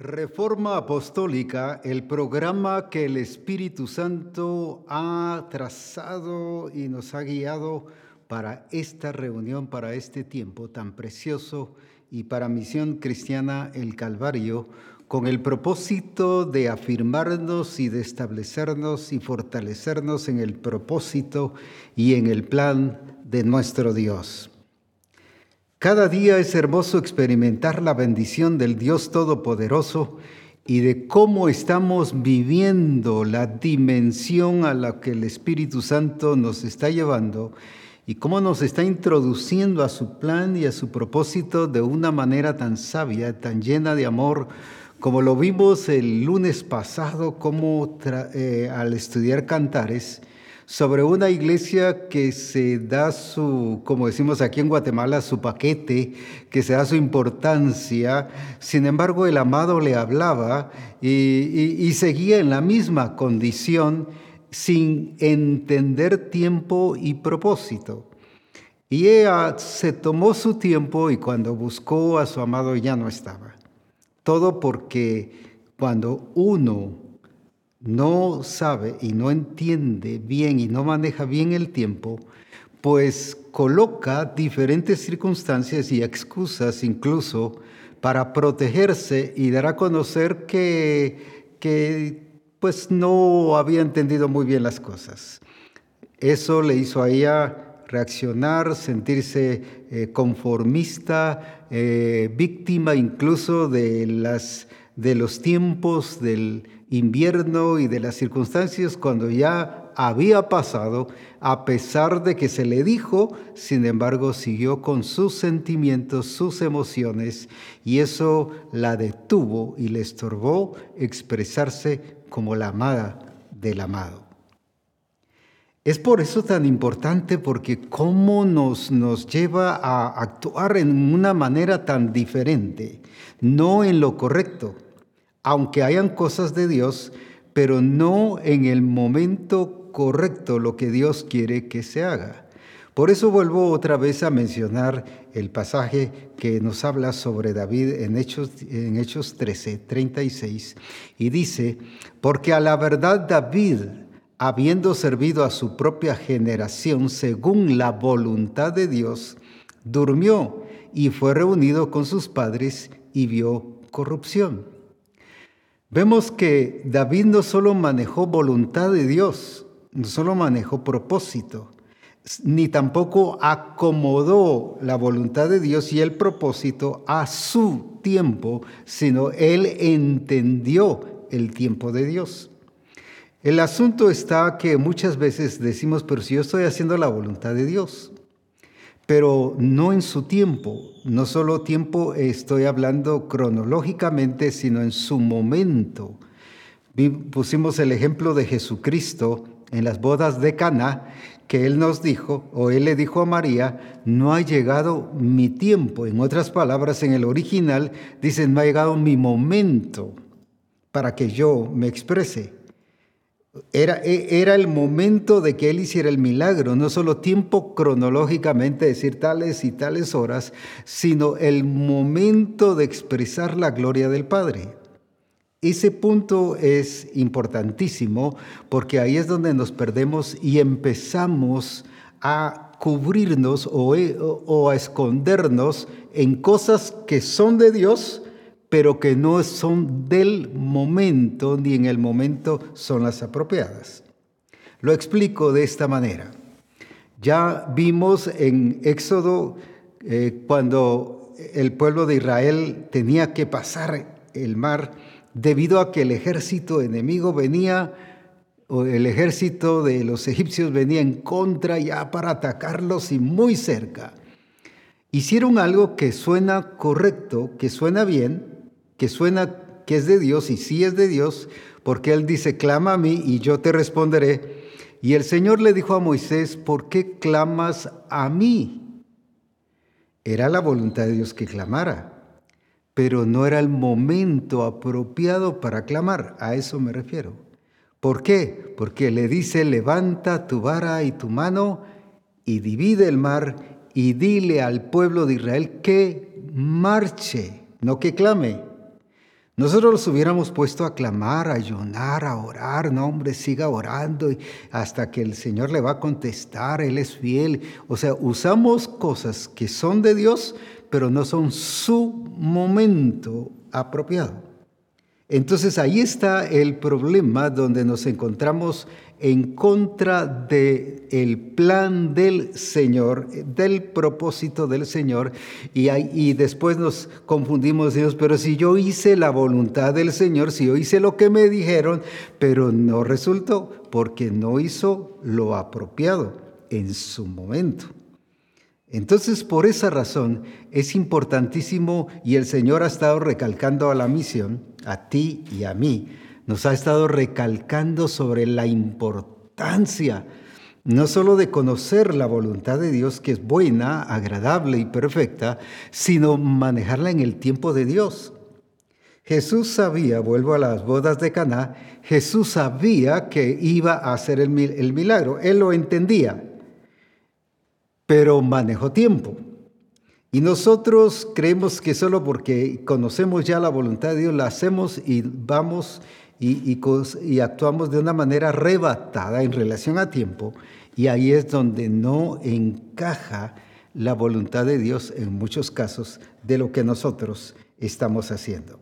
Reforma Apostólica, el programa que el Espíritu Santo ha trazado y nos ha guiado para esta reunión, para este tiempo tan precioso y para Misión Cristiana el Calvario, con el propósito de afirmarnos y de establecernos y fortalecernos en el propósito y en el plan de nuestro Dios. Cada día es hermoso experimentar la bendición del Dios Todopoderoso y de cómo estamos viviendo la dimensión a la que el Espíritu Santo nos está llevando y cómo nos está introduciendo a su plan y a su propósito de una manera tan sabia, tan llena de amor, como lo vimos el lunes pasado, como eh, al estudiar cantares, sobre una iglesia que se da su, como decimos aquí en Guatemala, su paquete, que se da su importancia. Sin embargo, el amado le hablaba y, seguía en la misma condición sin entender tiempo y propósito. Y ella se tomó su tiempo y cuando buscó a su amado ya no estaba. Todo porque cuando uno no sabe y no entiende bien y no maneja bien el tiempo, pues coloca diferentes circunstancias y excusas incluso para protegerse y dar a conocer que, que pues no había entendido muy bien las cosas. Eso le hizo a ella reaccionar, sentirse eh, conformista, eh, víctima incluso de, las, de los tiempos del invierno y de las circunstancias cuando ya había pasado, a pesar de que se le dijo, sin embargo siguió con sus sentimientos, sus emociones, y eso la detuvo y le estorbó expresarse como la amada del amado. Es por eso tan importante porque cómo nos, nos lleva a actuar en una manera tan diferente, no en lo correcto, aunque hayan cosas de Dios, pero no en el momento correcto lo que Dios quiere que se haga. Por eso vuelvo otra vez a mencionar el pasaje que nos habla sobre David en Hechos, en Hechos 13, 36, y dice, porque a la verdad David, habiendo servido a su propia generación según la voluntad de Dios, durmió y fue reunido con sus padres y vio corrupción. Vemos que David no solo manejó voluntad de Dios, no solo manejó propósito, ni tampoco acomodó la voluntad de Dios y el propósito a su tiempo, sino él entendió el tiempo de Dios. El asunto está que muchas veces decimos, pero si yo estoy haciendo la voluntad de Dios, pero no en su tiempo. No solo tiempo estoy hablando cronológicamente, sino en su momento. Pusimos el ejemplo de Jesucristo en las bodas de Cana, que él nos dijo, o él le dijo a María, no ha llegado mi tiempo. En otras palabras, en el original dicen, no ha llegado mi momento para que yo me exprese. Era, e, era, el momento de que Él hiciera el milagro, no solo tiempo cronológicamente, decir tales y tales horas, sino el momento de expresar la gloria del Padre. Ese punto es importantísimo porque ahí es donde nos perdemos y empezamos a cubrirnos o, o a escondernos en cosas que son de Dios, pero que no son del momento ni en el momento son las apropiadas. Lo explico de esta manera. Ya vimos en Éxodo eh, cuando el pueblo de Israel tenía que pasar el mar debido a que el ejército enemigo venía, o el ejército de los egipcios venía en contra ya para atacarlos y muy cerca. Hicieron algo que suena correcto, que suena bien, que suena que es de Dios y sí es de Dios, porque Él dice, clama a mí y yo te responderé. Y el Señor le dijo a Moisés, ¿por qué clamas a mí? Era la voluntad de Dios que clamara, pero no era el momento apropiado para clamar, a eso me refiero. ¿Por qué? Porque le dice, levanta tu vara y tu mano y divide el mar y dile al pueblo de Israel que marche, no que clame. Nosotros los hubiéramos puesto a clamar, a ayunar, a orar, no hombre, siga orando hasta que el Señor le va a contestar, Él es fiel. O sea, usamos cosas que son de Dios, pero no son su momento apropiado. Entonces ahí está el problema donde nos encontramos en contra del el plan del Señor, del propósito del Señor, y, y después nos confundimos, Dios, pero si yo hice la voluntad del Señor, si yo hice lo que me dijeron, pero no resultó porque no hizo lo apropiado en su momento. Entonces, por esa razón, es importantísimo y el Señor ha estado recalcando a la misión, a ti y a mí, nos ha estado recalcando sobre la importancia no solo de conocer la voluntad de Dios, que es buena, agradable y perfecta, sino manejarla en el tiempo de Dios. Jesús sabía, vuelvo a las bodas de Caná, Jesús sabía que iba a hacer el, el milagro, él lo entendía, pero manejó tiempo. Y nosotros creemos que solo porque conocemos ya la voluntad de Dios la hacemos y vamos y, actuamos de una manera arrebatada en relación a tiempo, y ahí es donde no encaja la voluntad de Dios en muchos casos de lo que nosotros estamos haciendo.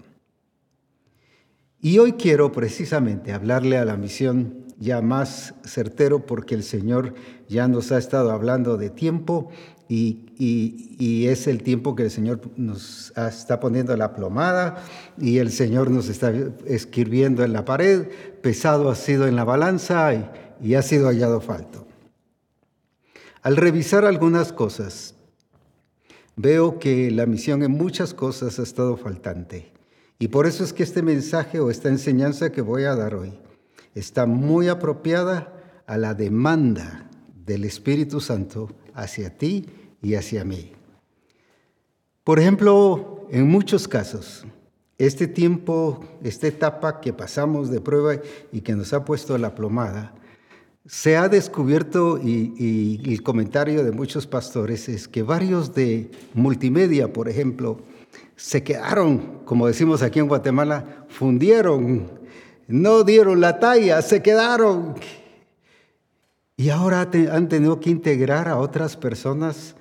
Y hoy quiero precisamente hablarle a la misión ya más certero porque el Señor ya nos ha estado hablando de tiempo y, es el tiempo que el Señor nos está poniendo la plomada y el Señor nos está escribiendo en la pared, pesado ha sido en la balanza y, y ha sido hallado falto. Al revisar algunas cosas, veo que la misión en muchas cosas ha estado faltante. Y por eso es que este mensaje o esta enseñanza que voy a dar hoy está muy apropiada a la demanda del Espíritu Santo hacia ti y hacia mí. Por ejemplo, en muchos casos, este tiempo, esta etapa que pasamos de prueba y que nos ha puesto la plomada, se ha descubierto, y, el comentario de muchos pastores es que varios de multimedia, por ejemplo, se quedaron, como decimos aquí en Guatemala, fundieron, no dieron la talla, se quedaron. Y ahora han tenido que integrar a otras personas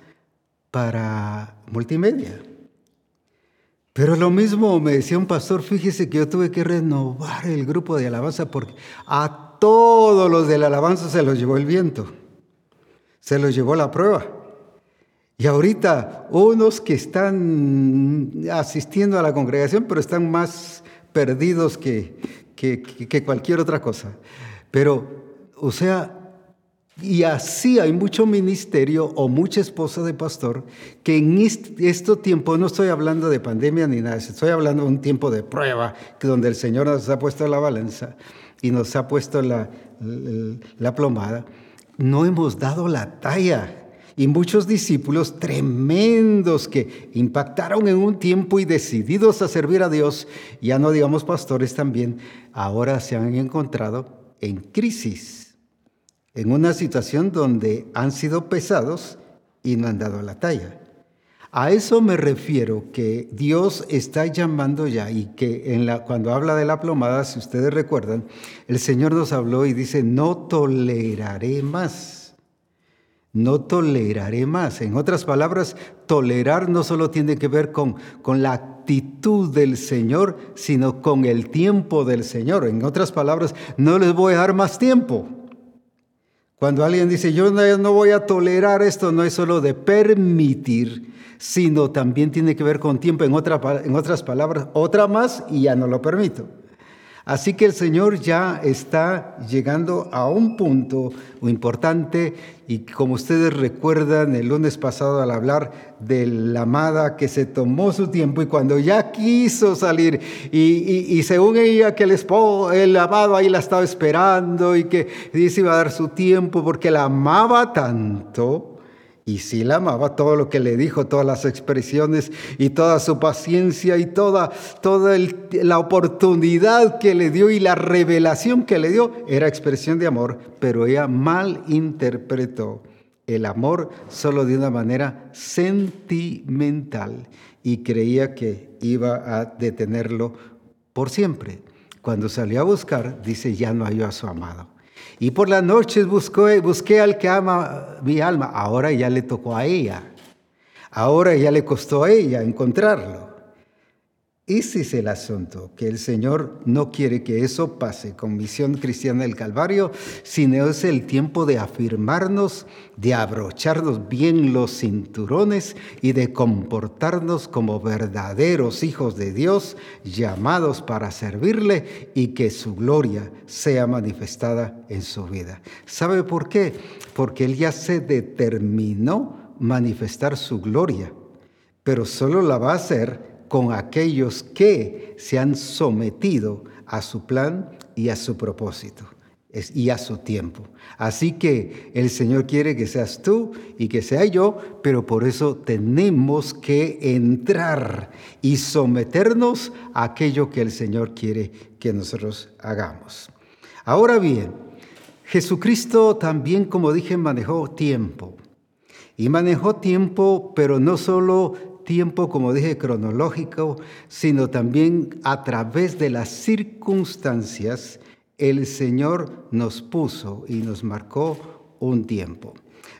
para multimedia. Pero lo mismo me decía un pastor, fíjese que yo tuve que renovar el grupo de alabanza porque a todos los de la alabanza se los llevó el viento, se los llevó la prueba. Y ahorita unos que están asistiendo a la congregación, pero están más perdidos que, que, que cualquier otra cosa. Pero, o sea, y así hay mucho ministerio o mucha esposa de pastor que en este tiempo, no estoy hablando de pandemia ni nada, estoy hablando de un tiempo de prueba, donde el Señor nos ha puesto la balanza y nos ha puesto la plomada, no hemos dado la talla. Y muchos discípulos tremendos que impactaron en un tiempo y decididos a servir a Dios, ya no digamos pastores también, ahora se han encontrado en crisis en una situación donde han sido pesados y no han dado la talla. A eso me refiero que Dios está llamando ya y que cuando habla de la plomada, si ustedes recuerdan, el Señor nos habló y dice, no toleraré más. No toleraré más. En otras palabras, tolerar no solo tiene que ver con, con la actitud del Señor, sino con el tiempo del Señor. En otras palabras, no les voy a dar más tiempo. Cuando alguien dice, yo no voy a tolerar esto, no es solo de permitir, sino también tiene que ver con tiempo, en, en otras palabras, otra más y ya no lo permito. Así que el Señor ya está llegando a un punto importante y como ustedes recuerdan el lunes pasado al hablar de la amada que se tomó su tiempo y cuando ya quiso salir y, según ella que el, esposo, el amado ahí la estaba esperando y que dice iba a dar su tiempo porque la amaba tanto, y sí la amaba, todo lo que le dijo, todas las expresiones y toda su paciencia y toda, toda la oportunidad que le dio y la revelación que le dio era expresión de amor, pero ella mal interpretó el amor solo de una manera sentimental y creía que iba a detenerlo por siempre. Cuando salió a buscar, dice, ya no halló a su amado. Y por las noches busqué, busqué al que ama mi alma. Ahora ya le tocó a ella. Ahora ya le costó a ella encontrarlo. Ese es el asunto, que el Señor no quiere que eso pase con Misión Cristiana del Calvario, sino es el tiempo de afirmarnos, de abrocharnos bien los cinturones y de comportarnos como verdaderos hijos de Dios, llamados para servirle y que su gloria sea manifestada en su vida. ¿Sabe por qué? Porque Él ya se determinó manifestar su gloria, pero solo la va a hacer con aquellos que se han sometido a su plan y a su propósito y a su tiempo. Así que el Señor quiere que seas tú y que sea yo, pero por eso tenemos que entrar y someternos a aquello que el Señor quiere que nosotros hagamos. Ahora bien, Jesucristo también, como dije, manejó tiempo. Y manejó tiempo, pero no solo tiempo, como dije, cronológico, sino también a través de las circunstancias, el Señor nos puso y nos marcó un tiempo.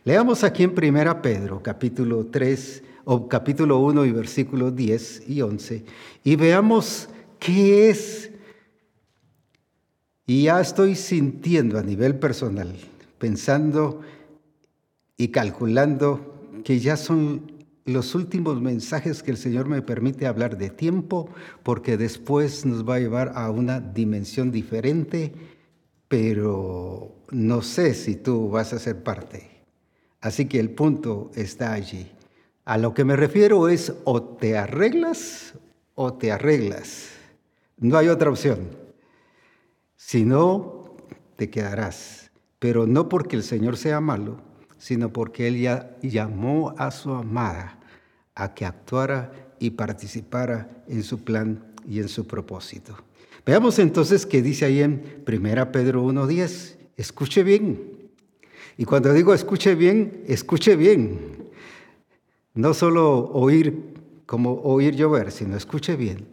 Leamos aquí en 1 Pedro, capítulo 3, o capítulo 1 y versículos 10 y 11, y veamos qué es. Y ya estoy sintiendo a nivel personal, pensando y calculando que ya son los últimos mensajes que el Señor me permite hablar de tiempo, porque después nos va a llevar a una dimensión diferente, pero no sé si tú vas a ser parte. Así que el punto está allí. A lo que me refiero es o te arreglas o te arreglas. No hay otra opción. Si no, te quedarás. Pero no porque el Señor sea malo, sino porque Él ya llamó a su amada a que actuara y participara en su plan y en su propósito. Veamos entonces qué dice ahí en 1 Pedro 1.10. Escuche bien. Y cuando digo escuche bien, escuche bien. No solo oír como oír llover, sino escuche bien.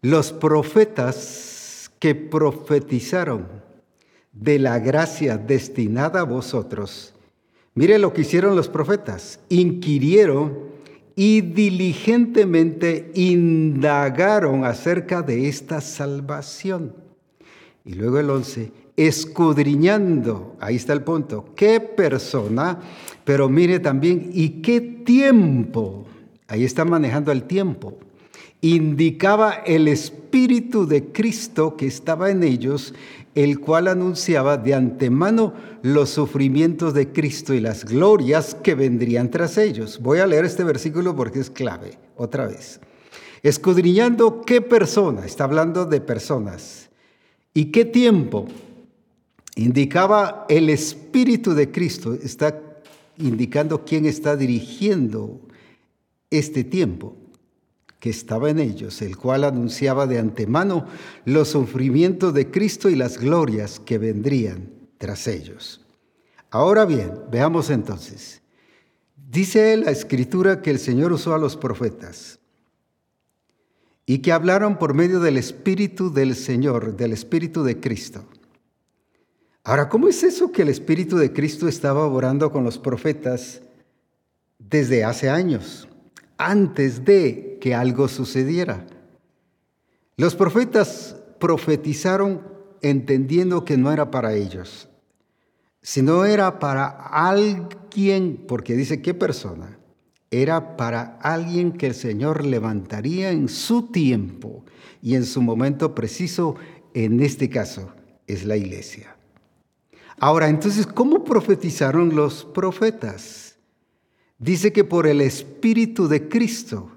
Los profetas que profetizaron de la gracia destinada a vosotros, mire lo que hicieron los profetas, inquirieron y diligentemente indagaron acerca de esta salvación. Y luego el 11, escudriñando, ahí está el punto, qué persona, pero mire también, y qué tiempo, ahí está manejando el tiempo, indicaba el Espíritu de Cristo que estaba en ellos el cual anunciaba de antemano los sufrimientos de Cristo y las glorias que vendrían tras ellos. Voy a leer este versículo porque es clave, otra vez. Escudriñando qué persona, está hablando de personas, y qué tiempo indicaba el Espíritu de Cristo, está indicando quién está dirigiendo este tiempo que estaba en ellos, el cual anunciaba de antemano los sufrimientos de Cristo y las glorias que vendrían tras ellos. Ahora bien, veamos entonces. Dice la escritura que el Señor usó a los profetas y que hablaron por medio del Espíritu del Señor, del Espíritu de Cristo. Ahora, ¿cómo es eso que el Espíritu de Cristo estaba orando con los profetas desde hace años? Antes de que algo sucediera. Los profetas profetizaron entendiendo que no era para ellos, sino era para alguien, porque dice qué persona, era para alguien que el Señor levantaría en su tiempo y en su momento preciso, en este caso es la iglesia. Ahora, entonces, ¿cómo profetizaron los profetas? Dice que por el Espíritu de Cristo.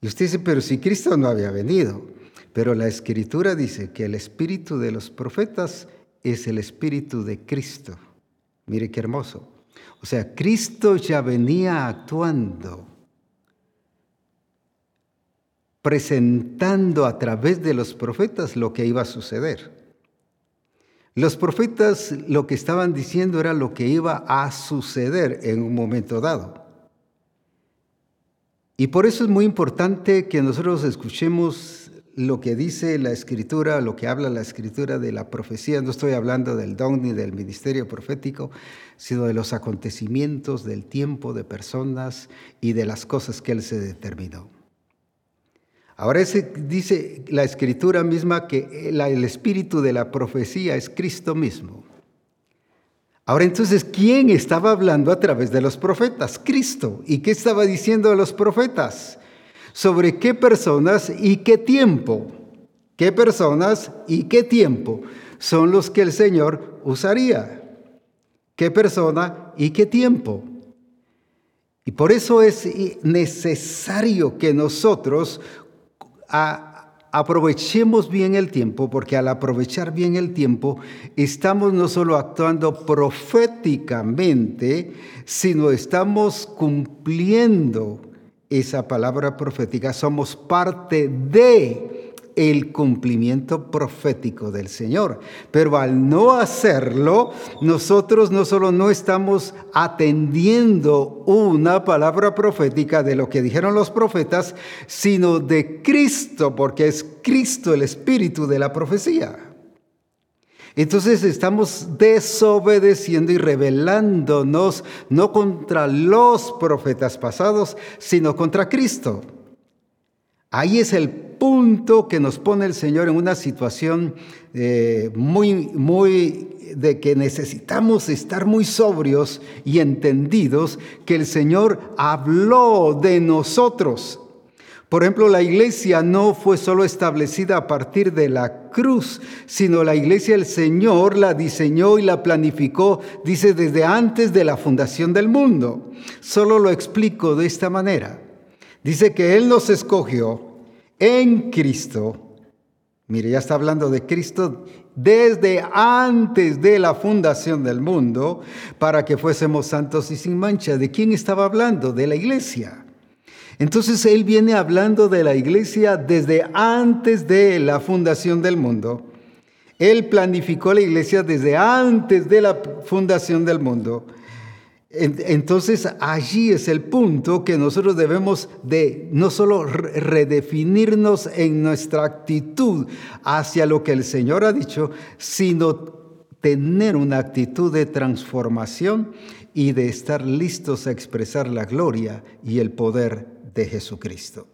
Y usted dice, pero si Cristo no había venido. Pero la Escritura dice que el Espíritu de los profetas es el Espíritu de Cristo. Mire qué hermoso. O sea, Cristo ya venía actuando, presentando a través de los profetas lo que iba a suceder. Los profetas lo que estaban diciendo era lo que iba a suceder en un momento dado. Y por eso es muy importante que nosotros escuchemos lo que dice la escritura, lo que habla la escritura de la profecía. No estoy hablando del don ni del ministerio profético, sino de los acontecimientos, del tiempo, de personas y de las cosas que Él se determinó. Ahora dice la escritura misma que el espíritu de la profecía es Cristo mismo. Ahora entonces, ¿quién estaba hablando a través de los profetas? Cristo. ¿Y qué estaba diciendo de los profetas? ¿Sobre qué personas y qué tiempo? ¿Qué personas y qué tiempo son los que el Señor usaría? ¿Qué persona y qué tiempo? Y por eso es necesario que nosotros aprovechemos bien el tiempo, porque al aprovechar bien el tiempo, estamos no solo actuando proféticamente, sino estamos cumpliendo esa palabra profética, somos parte de el cumplimiento profético del Señor. Pero al no hacerlo, nosotros no solo no estamos atendiendo una palabra profética de lo que dijeron los profetas, sino de Cristo, porque es Cristo el espíritu de la profecía. Entonces estamos desobedeciendo y rebelándonos no contra los profetas pasados, sino contra Cristo. Ahí es el punto que nos pone el Señor en una situación eh, muy, muy de que necesitamos estar muy sobrios y entendidos que el Señor habló de nosotros. Por ejemplo, la iglesia no fue solo establecida a partir de la cruz, sino la iglesia el Señor la diseñó y la planificó, dice, desde antes de la fundación del mundo. Solo lo explico de esta manera. Dice que Él nos escogió en Cristo. Mire, ya está hablando de Cristo desde antes de la fundación del mundo para que fuésemos santos y sin mancha. ¿De quién estaba hablando? De la iglesia. Entonces Él viene hablando de la iglesia desde antes de la fundación del mundo. Él planificó la iglesia desde antes de la fundación del mundo. Entonces allí es el punto que nosotros debemos de no solo redefinirnos en nuestra actitud hacia lo que el Señor ha dicho, sino tener una actitud de transformación y de estar listos a expresar la gloria y el poder de Jesucristo.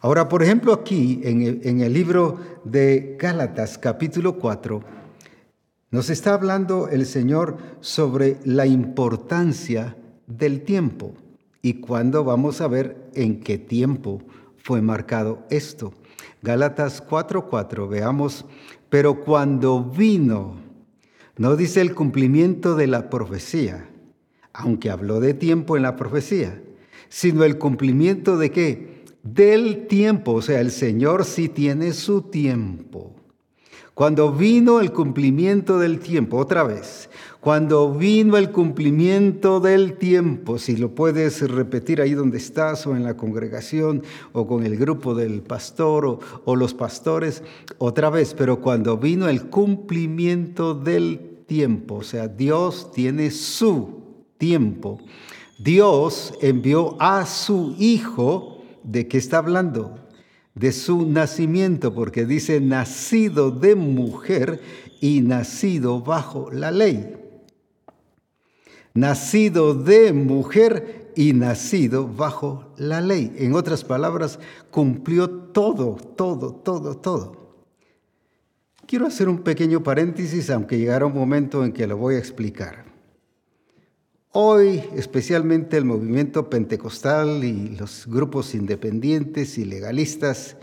Ahora, por ejemplo, aquí en el, libro de Gálatas capítulo 4, nos está hablando el Señor sobre la importancia del tiempo y cuándo vamos a ver en qué tiempo fue marcado esto. Gálatas 4:4, veamos, pero cuando vino, no dice el cumplimiento de la profecía, aunque habló de tiempo en la profecía, sino el cumplimiento de qué? Del tiempo, o sea, el Señor sí tiene su tiempo. Cuando vino el cumplimiento del tiempo, otra vez, cuando vino el cumplimiento del tiempo, si lo puedes repetir ahí donde estás o en la congregación o con el grupo del pastor o, los pastores, otra vez, pero cuando vino el cumplimiento del tiempo, o sea, Dios tiene su tiempo. Dios envió a su Hijo, ¿de qué está hablando? De su nacimiento, porque dice nacido de mujer y nacido bajo la ley. Nacido de mujer y nacido bajo la ley. En otras palabras, cumplió todo, todo, todo, todo. Quiero hacer un pequeño paréntesis, aunque llegará un momento en que lo voy a explicar. Hoy, especialmente el movimiento pentecostal y los grupos independientes y legalistas,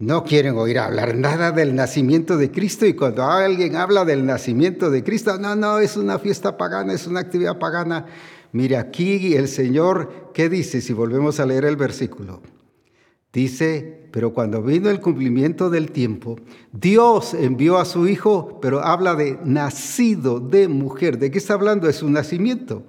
no quieren oír hablar nada del nacimiento de Cristo y cuando alguien habla del nacimiento de Cristo, no, no, es una fiesta pagana, es una actividad pagana. Mire aquí el Señor, ¿qué dice si volvemos a leer el versículo? Dice, pero cuando vino el cumplimiento del tiempo, Dios envió a su Hijo, pero habla de nacido de mujer. ¿De qué está hablando? Es su nacimiento.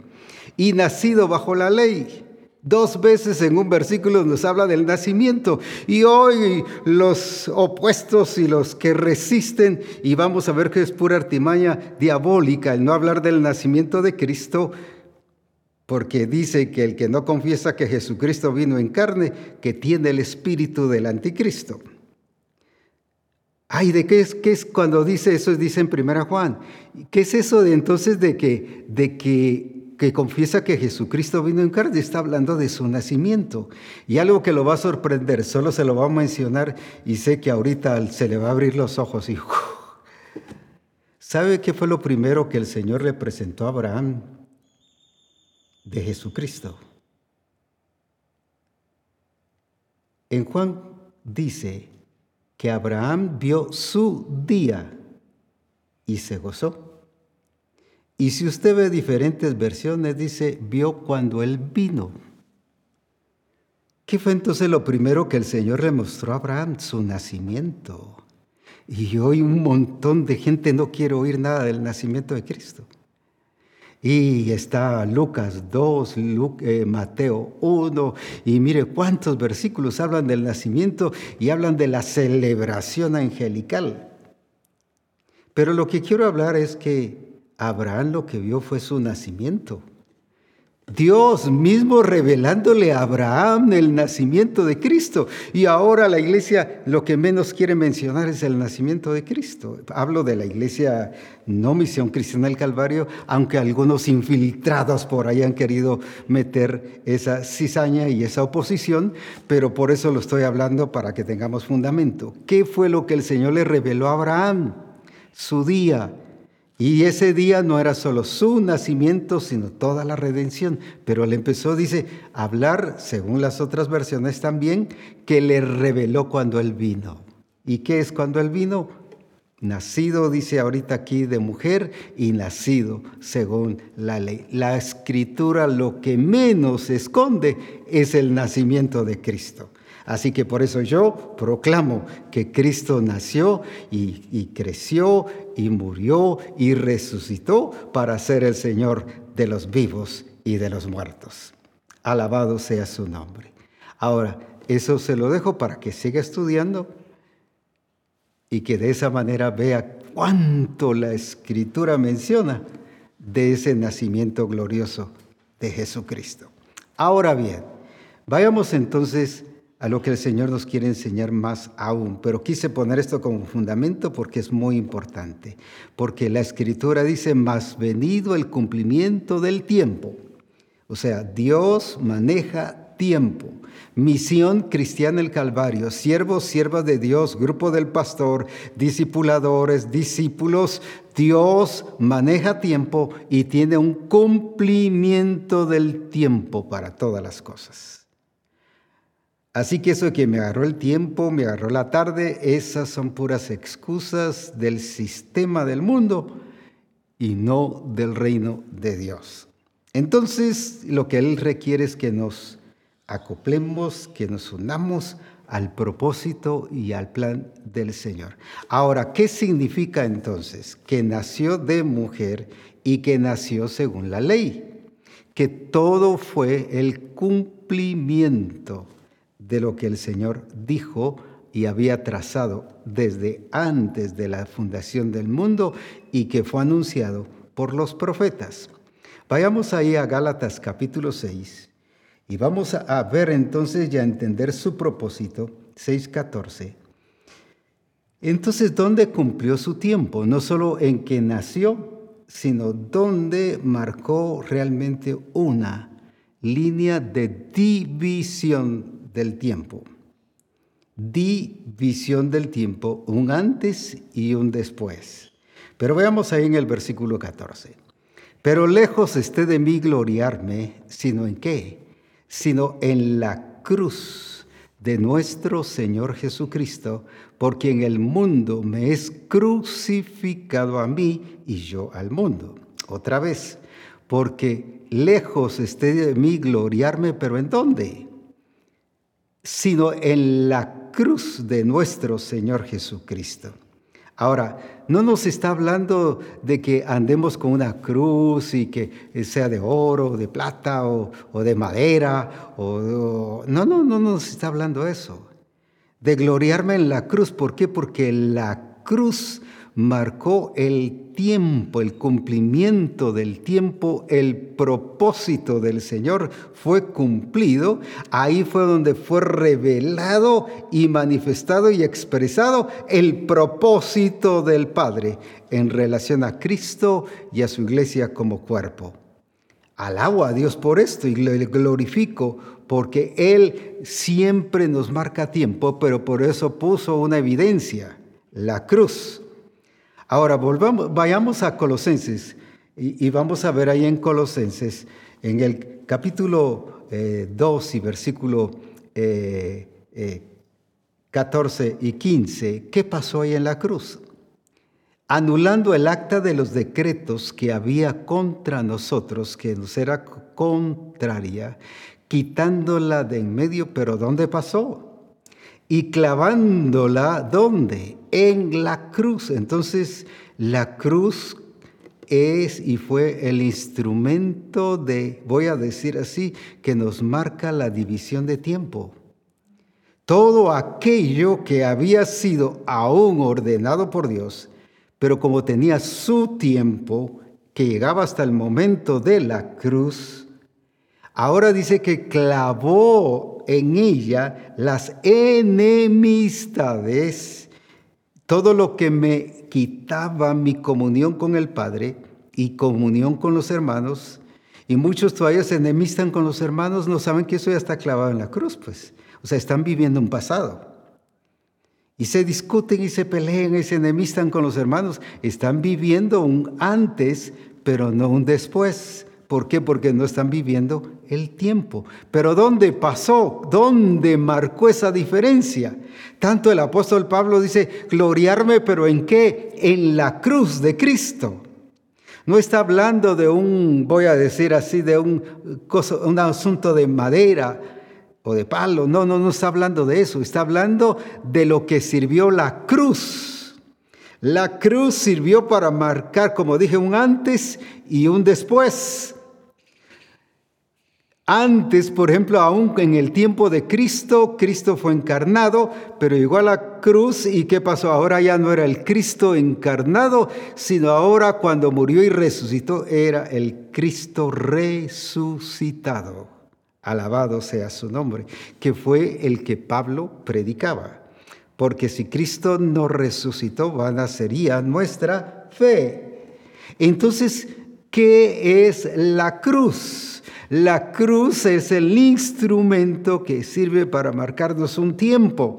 Y nacido bajo la ley. Dos veces en un versículo nos habla del nacimiento. Y hoy los opuestos y los que resisten, y vamos a ver que es pura artimaña diabólica el no hablar del nacimiento de Cristo, porque dice que el que no confiesa que Jesucristo vino en carne, que tiene el espíritu del anticristo. Ay, ¿de qué es, qué es cuando dice eso? Dice en Primera Juan. ¿Qué es eso de entonces de que, de que, que confiesa que Jesucristo vino en carne? Está hablando de su nacimiento. Y algo que lo va a sorprender, solo se lo va a mencionar y sé que ahorita se le va a abrir los ojos y... ¿Sabe qué fue lo primero que el Señor le presentó a Abraham de Jesucristo? En Juan dice que Abraham vio su día y se gozó. Y si usted ve diferentes versiones, dice, vio cuando él vino. ¿Qué fue entonces lo primero que el Señor le mostró a Abraham? Su nacimiento. Y hoy un montón de gente no quiere oír nada del nacimiento de Cristo. Y está Lucas 2, eh, Mateo 1, y mire cuántos versículos hablan del nacimiento y hablan de la celebración angelical. Pero lo que quiero hablar es que Abraham lo que vio fue su nacimiento. Dios mismo revelándole a Abraham el nacimiento de Cristo. Y ahora la iglesia lo que menos quiere mencionar es el nacimiento de Cristo. Hablo de la iglesia no misión cristiana del Calvario, aunque algunos infiltrados por ahí han querido meter esa cizaña y esa oposición, pero por eso lo estoy hablando para que tengamos fundamento. ¿Qué fue lo que el Señor le reveló a Abraham? Su día, y ese día no era solo su nacimiento, sino toda la redención. Pero él empezó, dice, a hablar, según las otras versiones también, que le reveló cuando él vino. ¿Y qué es cuando él vino? Nacido, dice ahorita aquí, de mujer y nacido según la ley. La escritura lo que menos esconde es el nacimiento de Cristo. Así que por eso yo proclamo que Cristo nació y, creció y murió y resucitó para ser el Señor de los vivos y de los muertos. Alabado sea su nombre. Ahora, eso se lo dejo para que siga estudiando y que de esa manera vea cuánto la escritura menciona de ese nacimiento glorioso de Jesucristo. Ahora bien, vayamos entonces a lo que el Señor nos quiere enseñar más aún. Pero quise poner esto como fundamento porque es muy importante. Porque la escritura dice, más venido el cumplimiento del tiempo. O sea, Dios maneja tiempo. Misión cristiana el Calvario, siervos, siervas de Dios, grupo del pastor, discipuladores, discípulos. Dios maneja tiempo y tiene un cumplimiento del tiempo para todas las cosas. Así que eso que me agarró el tiempo, me agarró la tarde, esas son puras excusas del sistema del mundo y no del reino de Dios. Entonces, lo que Él requiere es que nos acoplemos, que nos unamos al propósito y al plan del Señor. Ahora, ¿qué significa entonces? Que nació de mujer y que nació según la ley, que todo fue el cumplimiento de lo que el Señor dijo y había trazado desde antes de la fundación del mundo y que fue anunciado por los profetas. Vayamos ahí a Gálatas capítulo 6 y vamos a ver entonces y a entender su propósito, 6.14. Entonces, ¿dónde cumplió su tiempo? No solo en que nació, sino dónde marcó realmente una línea de división del tiempo. División del tiempo, un antes y un después. Pero veamos ahí en el versículo 14. Pero lejos esté de mí gloriarme, sino en qué? Sino en la cruz de nuestro Señor Jesucristo, porque en el mundo me es crucificado a mí y yo al mundo. Otra vez, porque lejos esté de mí gloriarme, pero ¿en dónde? Sino en la cruz de nuestro Señor Jesucristo. Ahora, no nos está hablando de que andemos con una cruz y que sea de oro, de plata o, de madera. O, no, no, no nos está hablando eso. De gloriarme en la cruz. ¿Por qué? Porque la cruz marcó el tiempo, el cumplimiento del tiempo, el propósito del Señor fue cumplido. Ahí fue donde fue revelado y manifestado y expresado el propósito del Padre en relación a Cristo y a su iglesia como cuerpo. Alabo a Dios por esto y le glorifico porque Él siempre nos marca tiempo, pero por eso puso una evidencia, la cruz. Ahora volvamos, vayamos a Colosenses y, vamos a ver ahí en Colosenses, en el capítulo 2 eh, y versículo 14 eh, eh, y 15, ¿qué pasó ahí en la cruz? Anulando el acta de los decretos que había contra nosotros, que nos era contraria, quitándola de en medio, pero ¿dónde pasó? Y clavándola, ¿dónde? En la cruz. Entonces, la cruz es y fue el instrumento de, voy a decir así, que nos marca la división de tiempo. Todo aquello que había sido aún ordenado por Dios, pero como tenía su tiempo, que llegaba hasta el momento de la cruz, Ahora dice que clavó en ella las enemistades, todo lo que me quitaba mi comunión con el Padre y comunión con los hermanos. Y muchos todavía se enemistan con los hermanos, no saben que eso ya está clavado en la cruz, pues. O sea, están viviendo un pasado. Y se discuten y se pelean y se enemistan con los hermanos. Están viviendo un antes, pero no un después. ¿Por qué? Porque no están viviendo el tiempo. Pero ¿dónde pasó? ¿Dónde marcó esa diferencia? Tanto el apóstol Pablo dice, gloriarme, pero ¿en qué? En la cruz de Cristo. No está hablando de un, voy a decir así, de un, un asunto de madera o de palo. No, no, no está hablando de eso. Está hablando de lo que sirvió la cruz. La cruz sirvió para marcar, como dije, un antes y un después. Antes, por ejemplo, aún en el tiempo de Cristo, Cristo fue encarnado, pero llegó a la cruz y ¿qué pasó? Ahora ya no era el Cristo encarnado, sino ahora cuando murió y resucitó era el Cristo resucitado. Alabado sea su nombre, que fue el que Pablo predicaba. Porque si Cristo no resucitó, vana sería nuestra fe. Entonces, ¿qué es la cruz? La cruz es el instrumento que sirve para marcarnos un tiempo.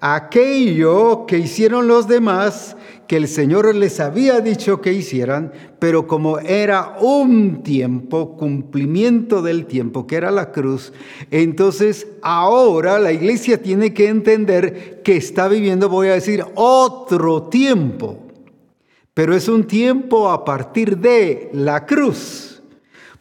Aquello que hicieron los demás, que el Señor les había dicho que hicieran, pero como era un tiempo, cumplimiento del tiempo, que era la cruz, entonces ahora la iglesia tiene que entender que está viviendo, voy a decir, otro tiempo. Pero es un tiempo a partir de la cruz.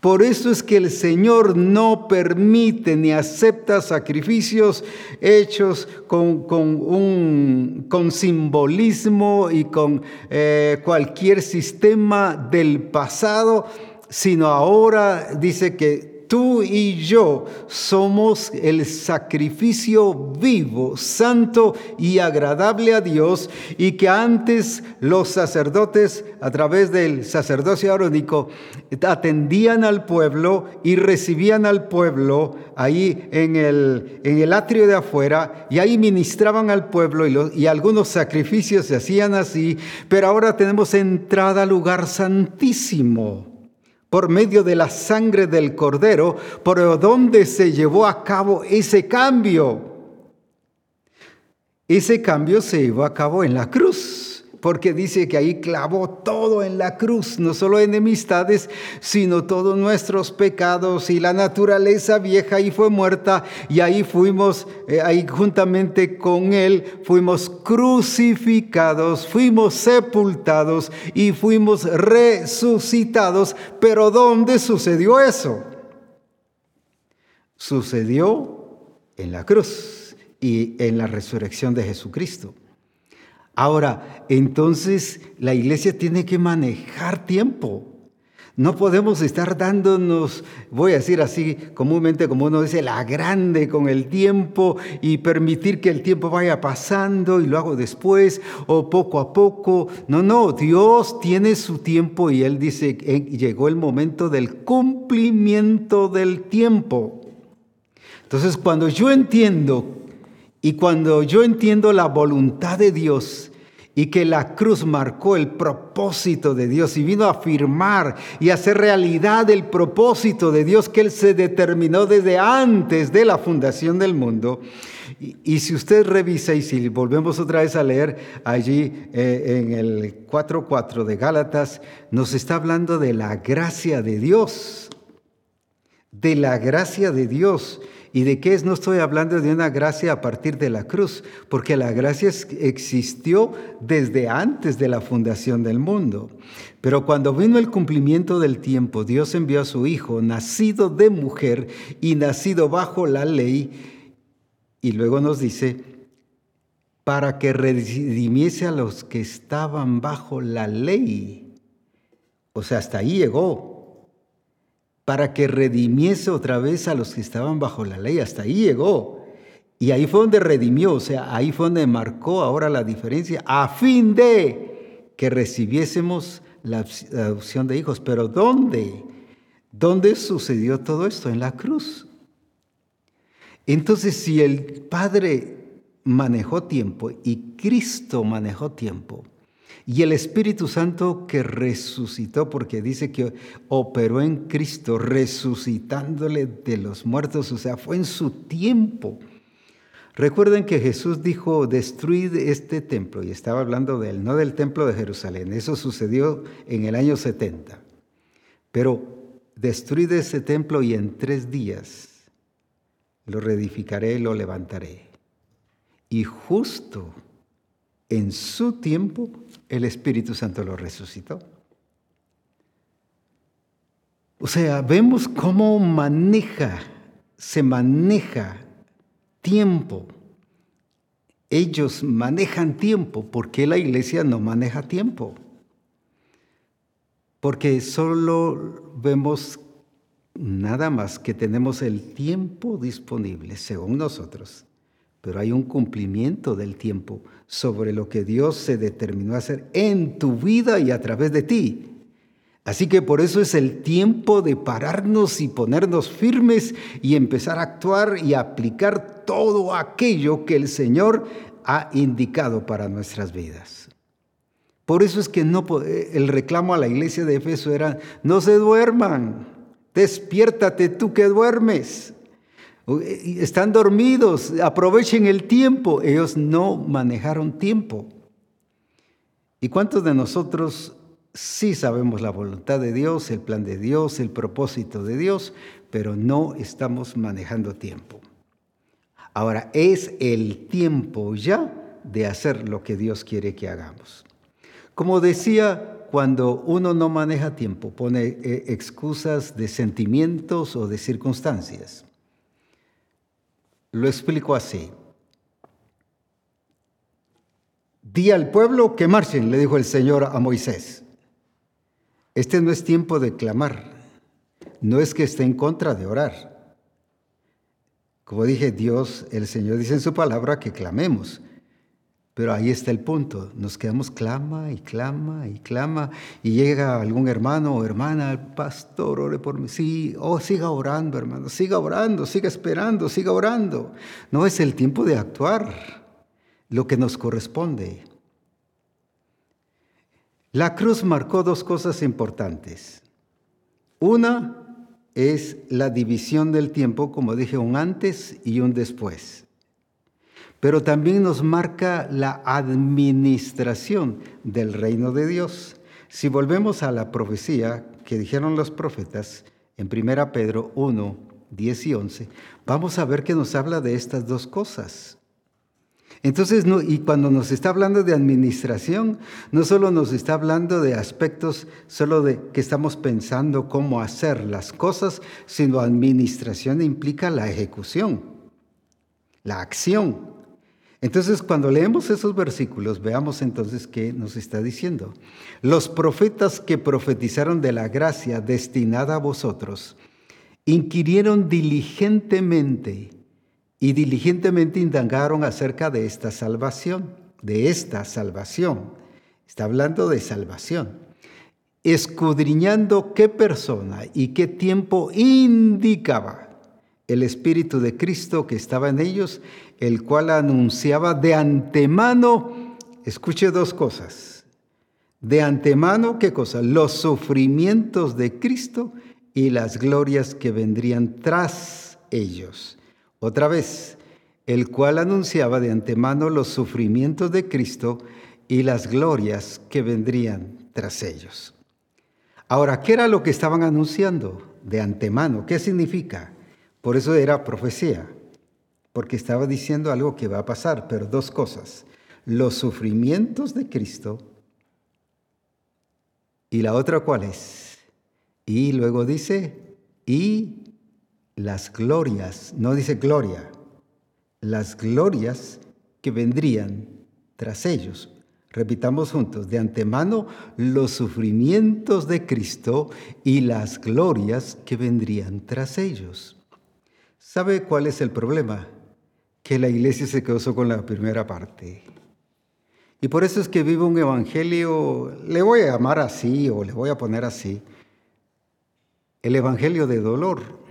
Por eso es que el Señor no permite ni acepta sacrificios hechos con, un, con simbolismo y con eh, cualquier sistema del pasado, sino ahora dice que tú y yo somos el sacrificio vivo, santo y agradable a Dios, y que antes los sacerdotes, a través del sacerdocio arónico, atendían al pueblo y recibían al pueblo ahí en el, en el atrio de afuera, y ahí ministraban al pueblo y, y algunos sacrificios se hacían así, pero ahora tenemos entrada al lugar santísimo por medio de la sangre del cordero, por donde se llevó a cabo ese cambio. Ese cambio se llevó a cabo en la cruz porque dice que ahí clavó todo en la cruz, no solo enemistades, sino todos nuestros pecados y la naturaleza vieja ahí fue muerta y ahí fuimos, eh, ahí juntamente con él, fuimos crucificados, fuimos sepultados y fuimos resucitados. Pero ¿dónde sucedió eso? Sucedió en la cruz y en la resurrección de Jesucristo. Ahora, entonces la iglesia tiene que manejar tiempo. No podemos estar dándonos, voy a decir así comúnmente como uno dice, la grande con el tiempo y permitir que el tiempo vaya pasando y lo hago después o poco a poco. No, no, Dios tiene su tiempo y Él dice, llegó el momento del cumplimiento del tiempo. Entonces cuando yo entiendo y cuando yo entiendo la voluntad de Dios, y que la cruz marcó el propósito de Dios y vino a afirmar y hacer realidad el propósito de Dios que Él se determinó desde antes de la fundación del mundo. Y, si usted revisa y si volvemos otra vez a leer allí eh, en el 4.4 de Gálatas, nos está hablando de la gracia de Dios, de la gracia de Dios. ¿Y de qué es? No estoy hablando de una gracia a partir de la cruz, porque la gracia existió desde antes de la fundación del mundo. Pero cuando vino el cumplimiento del tiempo, Dios envió a su Hijo, nacido de mujer y nacido bajo la ley, y luego nos dice, para que redimiese a los que estaban bajo la ley. O sea, hasta ahí llegó para que redimiese otra vez a los que estaban bajo la ley. Hasta ahí llegó. Y ahí fue donde redimió, o sea, ahí fue donde marcó ahora la diferencia, a fin de que recibiésemos la adopción de hijos. Pero ¿dónde? ¿Dónde sucedió todo esto? En la cruz. Entonces, si el Padre manejó tiempo y Cristo manejó tiempo, y el Espíritu Santo que resucitó, porque dice que operó en Cristo, resucitándole de los muertos, o sea, fue en su tiempo. Recuerden que Jesús dijo, destruid este templo, y estaba hablando de él, no del templo de Jerusalén. Eso sucedió en el año 70. Pero destruid ese templo y en tres días lo reedificaré y lo levantaré. Y justo en su tiempo el Espíritu Santo lo resucitó. O sea, vemos cómo maneja, se maneja tiempo. Ellos manejan tiempo. ¿Por qué la iglesia no maneja tiempo? Porque solo vemos nada más que tenemos el tiempo disponible, según nosotros, pero hay un cumplimiento del tiempo sobre lo que Dios se determinó a hacer en tu vida y a través de ti. Así que por eso es el tiempo de pararnos y ponernos firmes y empezar a actuar y aplicar todo aquello que el Señor ha indicado para nuestras vidas. Por eso es que no, el reclamo a la iglesia de Efeso era, no se duerman, despiértate tú que duermes. Eh, están dormidos, aprovechen el tiempo. Ellos no manejaron tiempo. ¿Y cuántos de nosotros sí sabemos la voluntad de Dios, el plan de Dios, el propósito de Dios, pero no estamos manejando tiempo? Ahora, es el tiempo ya de hacer lo que Dios quiere que hagamos. Como decía, cuando uno no maneja tiempo, pone eh, excusas de sentimientos o de circunstancias. Lo explico así. Di al pueblo que marchen, le dijo el Señor a Moisés. Este no es tiempo de clamar, no es que esté en contra de orar. Como dije, Dios, el Señor dice en su palabra que clamemos, pero ahí está el punto. Nos quedamos clama y clama y clama. Y llega algún hermano o hermana, pastor, ore por mí. Sí, oh, siga orando, hermano. Siga orando, siga esperando, siga orando. No es el tiempo de actuar lo que nos corresponde. La cruz marcó dos cosas importantes. Una es la división del tiempo, como dije, un antes y un después pero también nos marca la administración del reino de Dios. Si volvemos a la profecía que dijeron los profetas en 1 Pedro 1, 10 y 11, vamos a ver que nos habla de estas dos cosas. Entonces, y cuando nos está hablando de administración, no solo nos está hablando de aspectos solo de que estamos pensando cómo hacer las cosas, sino administración implica la ejecución, la acción. Entonces, cuando leemos esos versículos, veamos entonces qué nos está diciendo. Los profetas que profetizaron de la gracia destinada a vosotros, inquirieron diligentemente y diligentemente indagaron acerca de esta salvación, de esta salvación. Está hablando de salvación. Escudriñando qué persona y qué tiempo indicaba el Espíritu de Cristo que estaba en ellos, el cual anunciaba de antemano, escuche dos cosas, de antemano, ¿qué cosa? Los sufrimientos de Cristo y las glorias que vendrían tras ellos. Otra vez, el cual anunciaba de antemano los sufrimientos de Cristo y las glorias que vendrían tras ellos. Ahora, ¿qué era lo que estaban anunciando de antemano? ¿Qué significa? Por eso era profecía, porque estaba diciendo algo que va a pasar, pero dos cosas. Los sufrimientos de Cristo y la otra cuál es. Y luego dice, y las glorias, no dice gloria, las glorias que vendrían tras ellos. Repitamos juntos, de antemano los sufrimientos de Cristo y las glorias que vendrían tras ellos. ¿Sabe cuál es el problema? Que la iglesia se quedó con la primera parte. Y por eso es que vive un evangelio, le voy a llamar así o le voy a poner así, el evangelio de dolor.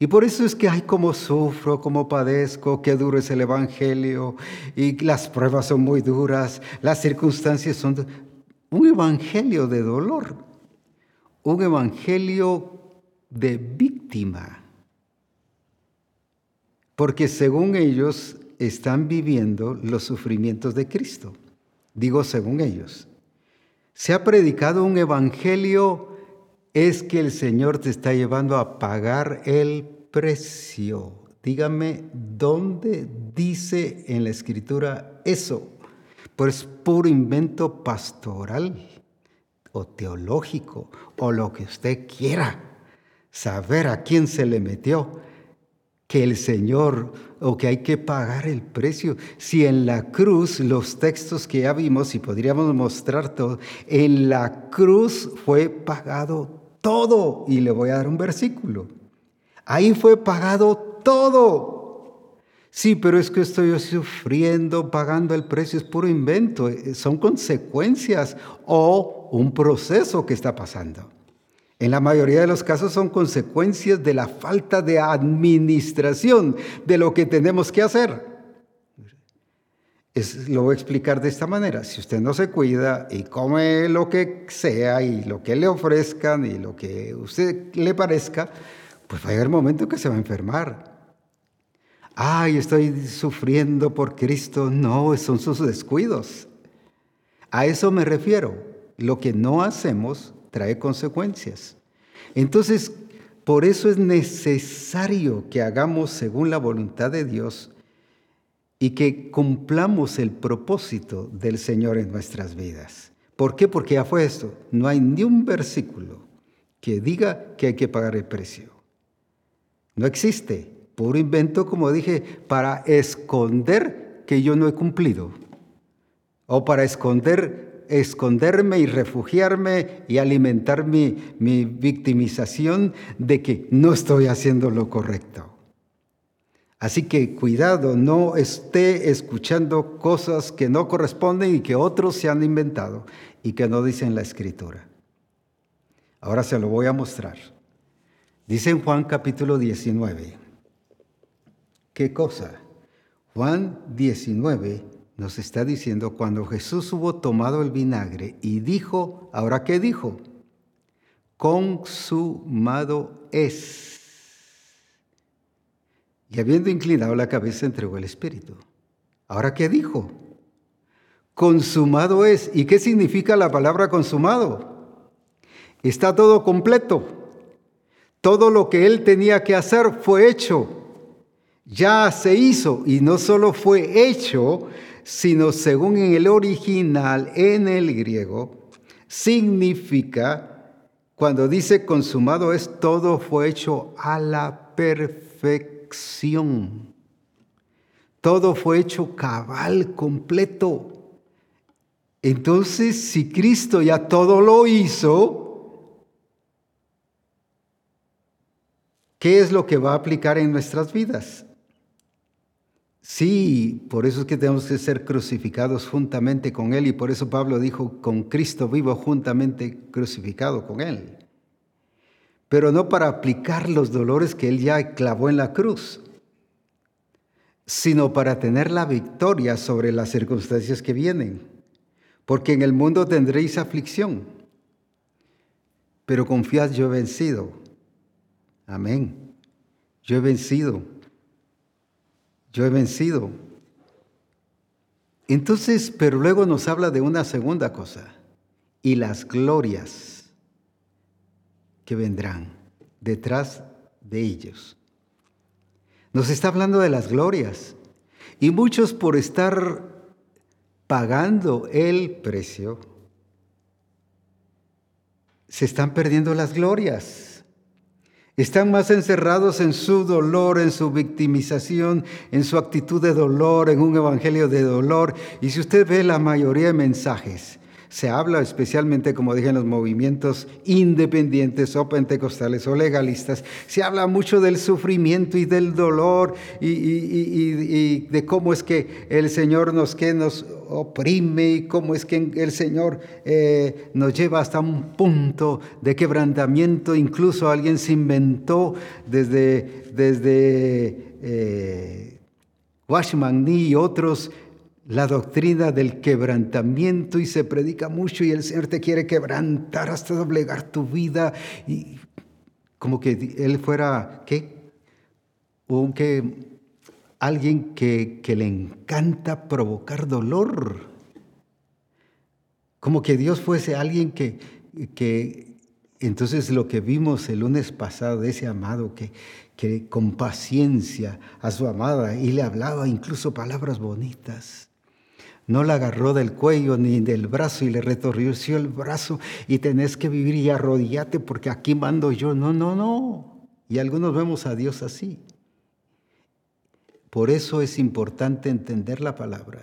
Y por eso es que hay como sufro, como padezco, qué duro es el Evangelio, y las pruebas son muy duras, las circunstancias son... Un Evangelio de dolor, un Evangelio de víctima, porque según ellos están viviendo los sufrimientos de Cristo. Digo según ellos. Se ha predicado un Evangelio es que el Señor te está llevando a pagar el precio. Dígame dónde dice en la escritura eso. Pues puro invento pastoral o teológico o lo que usted quiera. Saber a quién se le metió que el Señor o que hay que pagar el precio. Si en la cruz, los textos que ya vimos y podríamos mostrar todo, en la cruz fue pagado todo. Y le voy a dar un versículo. Ahí fue pagado todo. Sí, pero es que estoy sufriendo, pagando el precio, es puro invento. Eh, son consecuencias o un proceso que está pasando. En la mayoría de los casos son consecuencias de la falta de administración de lo que tenemos que hacer lo voy a explicar de esta manera. Si usted no se cuida y come lo que sea y lo que le ofrezcan y lo que usted le parezca, pues va a llegar el momento que se va a enfermar. Ay, estoy sufriendo por Cristo. No, son sus descuidos. A eso me refiero. Lo que no hacemos trae consecuencias. Entonces, por eso es necesario que hagamos según la voluntad de Dios y que cumplamos el propósito del Señor en nuestras vidas. ¿Por qué? Porque ya fue esto. No hay ni un versículo que diga que hay que pagar el precio. No existe. Puro invento, como dije, para esconder que yo no he cumplido. O para esconder, esconderme y refugiarme y alimentar mi, mi victimización de que no estoy haciendo lo correcto. Así que cuidado, no esté escuchando cosas que no corresponden y que otros se han inventado y que no dicen la escritura. Ahora se lo voy a mostrar. Dice en Juan capítulo 19. ¿Qué cosa? Juan 19 nos está diciendo cuando Jesús hubo tomado el vinagre y dijo, ¿ahora qué dijo? Consumado es. Y habiendo inclinado la cabeza, entregó el Espíritu. ¿Ahora qué dijo? Consumado es. ¿Y qué significa la palabra consumado? Está todo completo. Todo lo que él tenía que hacer fue hecho. Ya se hizo. Y no solo fue hecho, sino según en el original, en el griego, significa, cuando dice consumado es, todo fue hecho a la perfección todo fue hecho cabal, completo. Entonces, si Cristo ya todo lo hizo, ¿qué es lo que va a aplicar en nuestras vidas? Sí, por eso es que tenemos que ser crucificados juntamente con Él y por eso Pablo dijo, con Cristo vivo juntamente crucificado con Él. Pero no para aplicar los dolores que Él ya clavó en la cruz, sino para tener la victoria sobre las circunstancias que vienen. Porque en el mundo tendréis aflicción, pero confiad, yo he vencido. Amén. Yo he vencido. Yo he vencido. Entonces, pero luego nos habla de una segunda cosa, y las glorias que vendrán detrás de ellos. Nos está hablando de las glorias. Y muchos por estar pagando el precio, se están perdiendo las glorias. Están más encerrados en su dolor, en su victimización, en su actitud de dolor, en un evangelio de dolor. Y si usted ve la mayoría de mensajes, se habla especialmente, como dije, en los movimientos independientes o pentecostales o legalistas, se habla mucho del sufrimiento y del dolor y, de cómo es que el Señor nos, que nos oprime y cómo es que el Señor eh, nos lleva hasta un punto de quebrantamiento. Incluso alguien se inventó desde, desde eh, Washman y otros la doctrina del quebrantamiento y se predica mucho y el Señor te quiere quebrantar hasta doblegar tu vida y como que Él fuera, ¿qué? Un que alguien que, que le encanta provocar dolor. Como que Dios fuese alguien que, que entonces lo que vimos el lunes pasado de ese amado que, que con paciencia a su amada y le hablaba incluso palabras no la agarró del cuello ni del brazo y le retorció el brazo y tenés que vivir y arrodillate porque aquí mando yo. No, no, no. Y algunos vemos a Dios así. Por eso es importante entender la palabra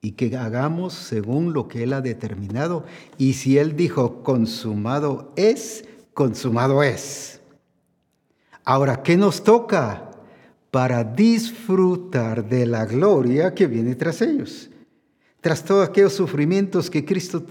y que hagamos según lo que Él ha determinado. Y si Él dijo, consumado es, consumado es. Ahora, ¿qué nos toca? Para disfrutar de la gloria que viene tras ellos. Tras todos aquellos sufrimientos que Cristo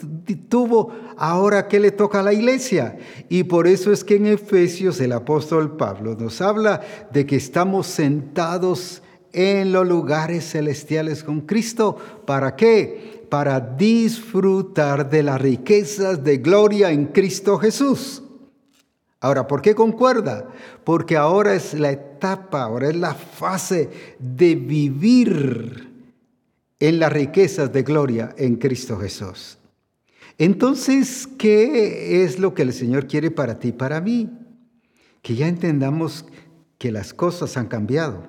tuvo, ahora que le toca a la iglesia. Y por eso es que en Efesios el apóstol Pablo nos habla de que estamos sentados en los lugares celestiales con Cristo. ¿Para qué? Para disfrutar de las riquezas de gloria en Cristo Jesús. Ahora, ¿por qué concuerda? Porque ahora es la etapa, ahora es la fase de vivir en las riquezas de gloria en Cristo Jesús. Entonces, ¿qué es lo que el Señor quiere para ti y para mí? Que ya entendamos que las cosas han cambiado,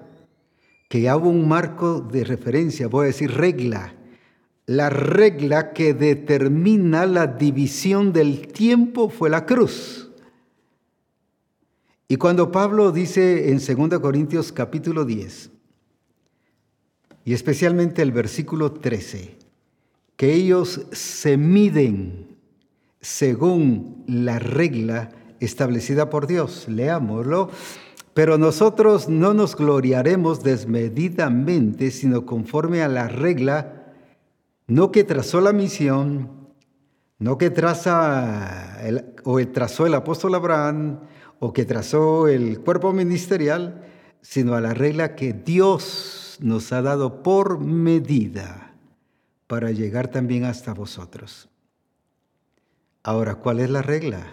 que ya hubo un marco de referencia, voy a decir regla, la regla que determina la división del tiempo fue la cruz. Y cuando Pablo dice en 2 Corintios capítulo 10, y especialmente el versículo 13, que ellos se miden según la regla establecida por Dios. Leámoslo. Pero nosotros no nos gloriaremos desmedidamente, sino conforme a la regla, no que trazó la misión, no que traza o trazó el apóstol Abraham, o que trazó el cuerpo ministerial, sino a la regla que Dios nos ha dado por medida para llegar también hasta vosotros. Ahora, ¿cuál es la regla?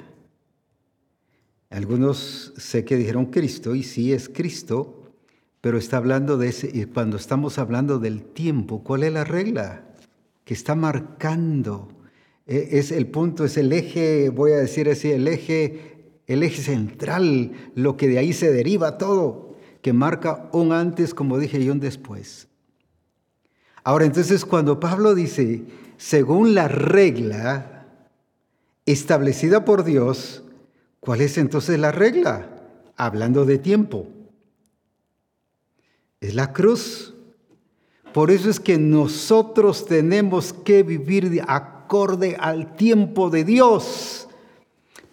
Algunos sé que dijeron Cristo, y sí es Cristo, pero está hablando de ese, y cuando estamos hablando del tiempo, ¿cuál es la regla? Que está marcando, e, es el punto, es el eje, voy a decir así, el eje el eje central, lo que de ahí se deriva todo, que marca un antes, como dije, y un después. Ahora, entonces, cuando Pablo dice, según la regla establecida por Dios, ¿cuál es entonces la regla? Hablando de tiempo. Es la cruz. Por eso es que nosotros tenemos que vivir acorde al tiempo de Dios,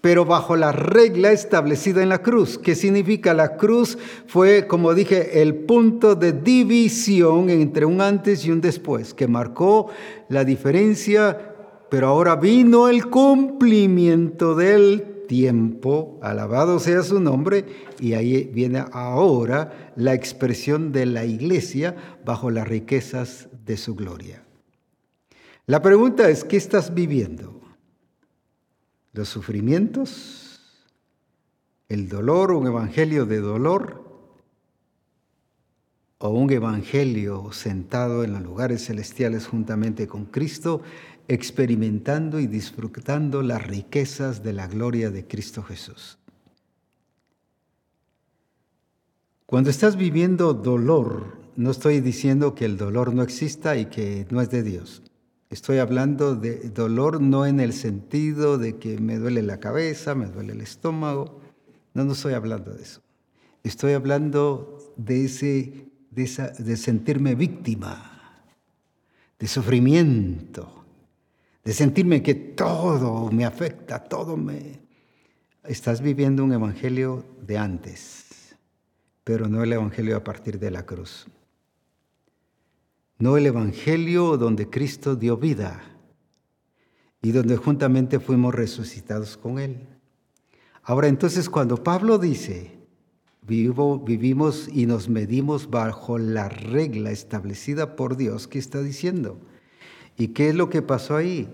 pero bajo la regla establecida en la cruz. ¿Qué significa? La cruz fue, como dije, el punto de división entre un antes y un después, que marcó la diferencia, pero ahora vino el cumplimiento del tiempo, alabado sea su nombre, y ahí viene ahora la expresión de la iglesia bajo las riquezas de su gloria. La pregunta es, ¿qué estás viviendo? ¿Los sufrimientos? ¿El dolor, un evangelio de dolor? ¿O un evangelio sentado en los lugares celestiales juntamente con Cristo experimentando y disfrutando las riquezas de la gloria de Cristo Jesús. Cuando estás viviendo dolor, no estoy diciendo que el dolor no exista y que no es de Dios. Estoy hablando de dolor no en el sentido de que me duele la cabeza, me duele el estómago. No, no estoy hablando de eso. Estoy hablando de, ese, de, esa, de sentirme víctima, de sufrimiento, de sentirme que todo me afecta, todo me... Estás viviendo un evangelio de antes, pero no el evangelio a partir de la cruz. No el evangelio donde Cristo dio vida y donde juntamente fuimos resucitados con Él. Ahora entonces cuando Pablo dice, vivimos y nos medimos bajo la regla establecida por Dios, ¿qué está diciendo? ¿Y qué es lo que pasó ahí?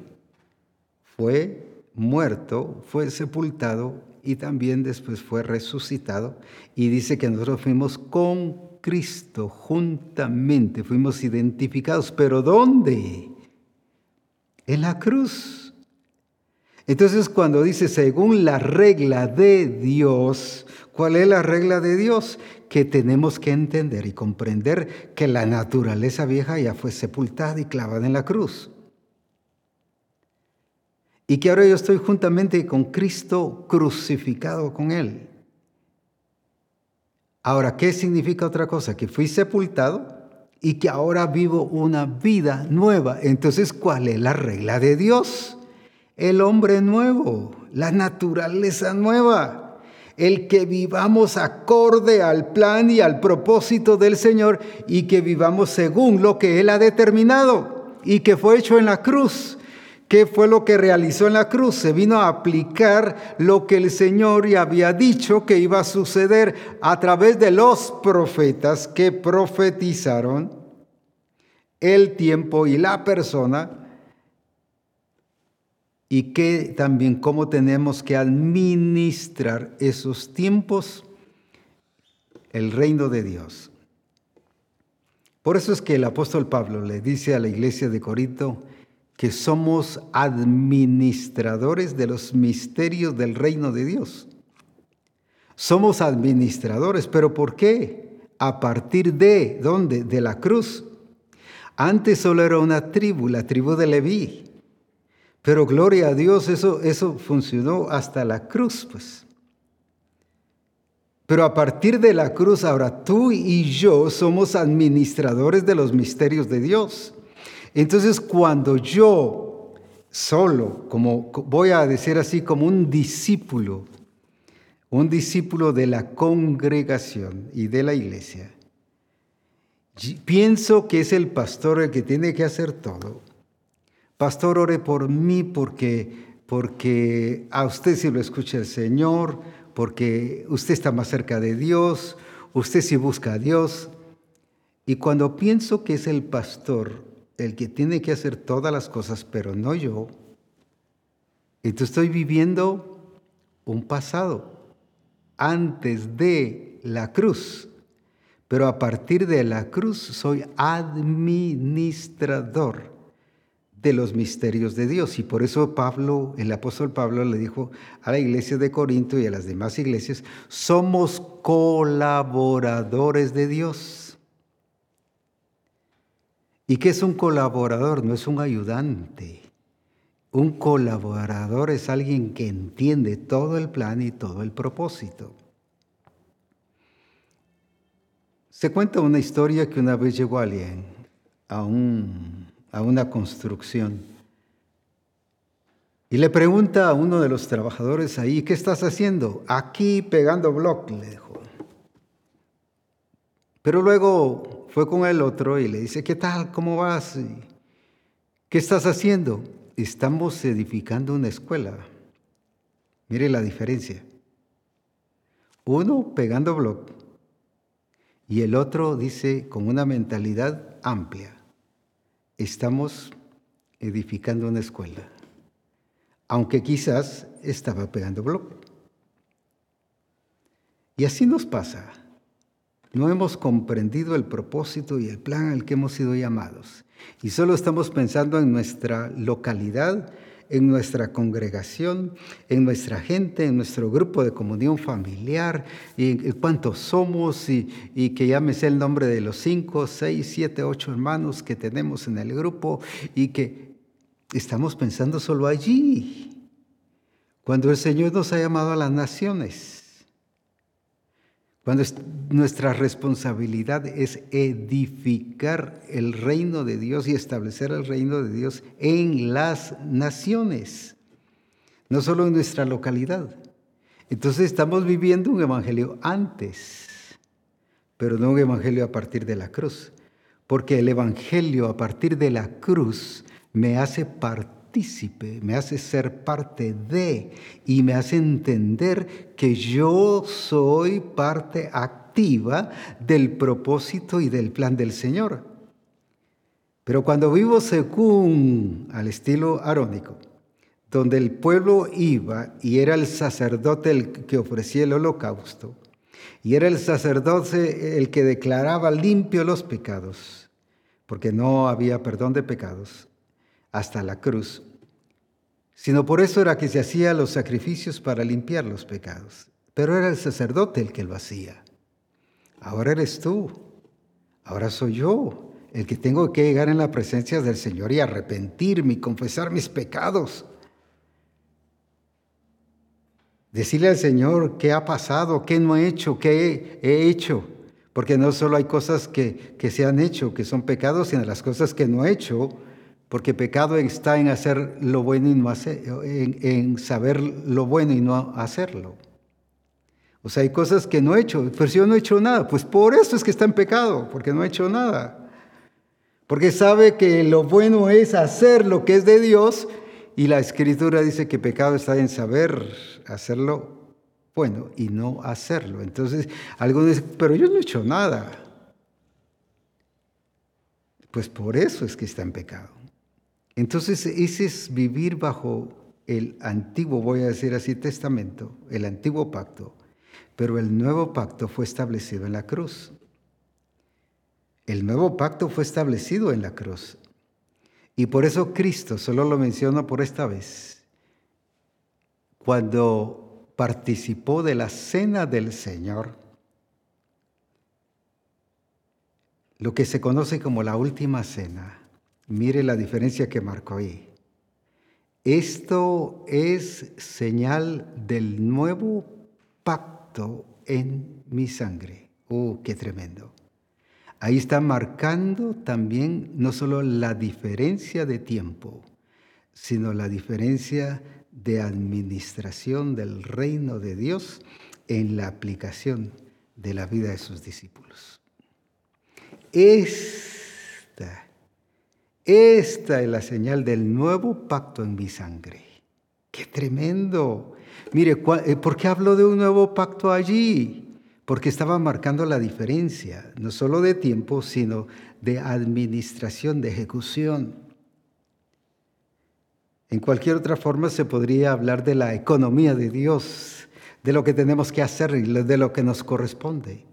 Fue muerto, fue sepultado y también después fue resucitado. Y dice que nosotros fuimos con Cristo juntamente, fuimos identificados. ¿Pero dónde? En la cruz. Entonces cuando dice según la regla de Dios, ¿cuál es la regla de Dios? que tenemos que entender y comprender que la naturaleza vieja ya fue sepultada y clavada en la cruz. Y que ahora yo estoy juntamente con Cristo crucificado con Él. Ahora, ¿qué significa otra cosa? Que fui sepultado y que ahora vivo una vida nueva. Entonces, ¿cuál es la regla de Dios? El hombre nuevo, la naturaleza nueva el que vivamos acorde al plan y al propósito del Señor y que vivamos según lo que Él ha determinado y que fue hecho en la cruz. ¿Qué fue lo que realizó en la cruz? Se vino a aplicar lo que el Señor ya había dicho que iba a suceder a través de los profetas que profetizaron el tiempo y la persona y que también cómo tenemos que administrar esos tiempos, el reino de Dios. Por eso es que el apóstol Pablo le dice a la iglesia de Corinto que somos administradores de los misterios del reino de Dios. Somos administradores, pero ¿por qué? A partir de, ¿dónde? De la cruz. Antes solo era una tribu, la tribu de Leví. Pero gloria a Dios, eso, eso funcionó hasta la cruz, pues. Pero a partir de la cruz, ahora tú y yo somos administradores de los misterios de Dios. Entonces, cuando yo solo, como voy a decir así, como un discípulo, un discípulo de la congregación y de la iglesia, pienso que es el pastor el que tiene que hacer todo Pastor, ore por mí porque, porque a usted sí lo escucha el Señor, porque usted está más cerca de Dios, usted sí busca a Dios. Y cuando pienso que es el pastor el que tiene que hacer todas las cosas, pero no yo, entonces estoy viviendo un pasado antes de la cruz. Pero a partir de la cruz soy administrador de los misterios de Dios. Y por eso Pablo, el apóstol Pablo le dijo a la iglesia de Corinto y a las demás iglesias, somos colaboradores de Dios. ¿Y qué es un colaborador? No es un ayudante. Un colaborador es alguien que entiende todo el plan y todo el propósito. Se cuenta una historia que una vez llegó alguien a, a una construcción y le pregunta a uno de los trabajadores ahí, ¿qué estás haciendo? Aquí pegando bloc, le dijo. Pero luego fue con el otro y le dice, ¿qué tal? ¿Cómo vas? ¿Qué estás haciendo? Estamos edificando una escuela. Mire la diferencia. Uno pegando bloc y el otro dice con una mentalidad amplia. Estamos edificando una escuela aunque quizás estaba pegando bloque. Y así nos pasa. No hemos comprendido el propósito y el plan al que hemos sido llamados. Y solo estamos pensando en nuestra localidad, en nuestra congregación, en nuestra gente, en nuestro grupo de comunión familiar, y cuántos somos, y, y que llámese el nombre de los cinco, seis, siete, ocho hermanos que tenemos en el grupo, y que estamos pensando solo allí. Cuando el Señor nos ha llamado a las naciones. Cuando nuestra responsabilidad es edificar el reino de Dios y establecer el reino de Dios en las naciones, no solo en nuestra localidad. Entonces estamos viviendo un evangelio antes, pero no un evangelio a partir de la cruz, porque el evangelio a partir de la cruz me hace partícipe, me hace ser parte de y me hace entender que yo soy parte activa del propósito y del plan del Señor. Pero cuando vivo según al estilo arónico, donde el pueblo iba y era el sacerdote el que ofrecía el holocausto, y era el sacerdote el que declaraba limpio los pecados, porque no había perdón de pecados, hasta la cruz, sino por eso era que se hacían los sacrificios para limpiar los pecados. Pero era el sacerdote el que lo hacía. Ahora eres tú, ahora soy yo el que tengo que llegar en la presencia del Señor y arrepentirme y confesar mis pecados. Decirle al Señor qué ha pasado, qué no he hecho, qué he hecho. Porque no solo hay cosas que, que se han hecho, que son pecados, sino las cosas que no he hecho, porque pecado está en hacer lo bueno y no hacer, en, saber lo bueno y no hacerlo. O sea, hay cosas que no he hecho, pero si yo no he hecho nada, pues por eso es que está en pecado, porque no he hecho nada. Porque sabe que lo bueno es hacer lo que es de Dios y la escritura dice que pecado está en saber hacerlo bueno y no hacerlo. Entonces, algunos dicen, pero yo no he hecho nada. Pues por eso es que está en pecado. Entonces, ese es vivir bajo el antiguo, voy a decir así, testamento, el antiguo pacto, pero el nuevo pacto fue establecido en la cruz. El nuevo pacto fue establecido en la cruz. Y por eso Cristo, solo lo menciono por esta vez, cuando participó de la cena del Señor, lo que se conoce como la última cena, Mire la diferencia que marcó ahí. Esto es señal del nuevo pacto en mi sangre. ¡Oh, qué tremendo! Ahí está marcando también no solo la diferencia de tiempo, sino la diferencia de administración del reino de Dios en la aplicación de la vida de sus discípulos. Esta esta es la señal del nuevo pacto en mi sangre. ¡Qué tremendo! Mire, eh, ¿por qué hablo de un nuevo pacto allí? Porque estaba marcando la diferencia, no solo de tiempo, sino de administración, de ejecución. En cualquier otra forma se podría hablar de la economía de Dios, de lo que tenemos que hacer y de lo que nos corresponde.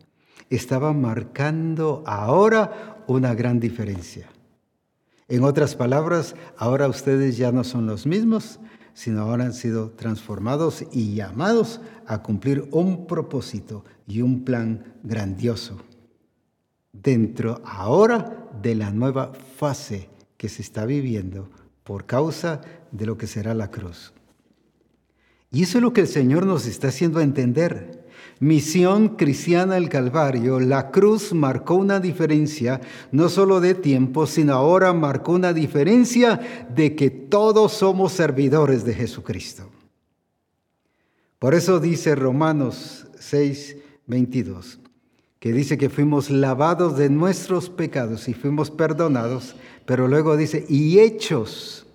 Estaba marcando ahora una gran diferencia. En otras palabras, ahora ustedes ya no son los mismos, sino ahora han sido transformados y llamados a cumplir un propósito y un plan grandioso dentro ahora de la nueva fase que se está viviendo por causa de lo que será la cruz. Y eso es lo que el Señor nos está haciendo entender. Misión cristiana del Calvario, la cruz marcó una diferencia, no solo de tiempo, sino ahora marcó una diferencia de que todos somos servidores de Jesucristo. Por eso dice Romanos 6, 22, que dice que fuimos lavados de nuestros pecados y fuimos perdonados, pero luego dice, y hechos,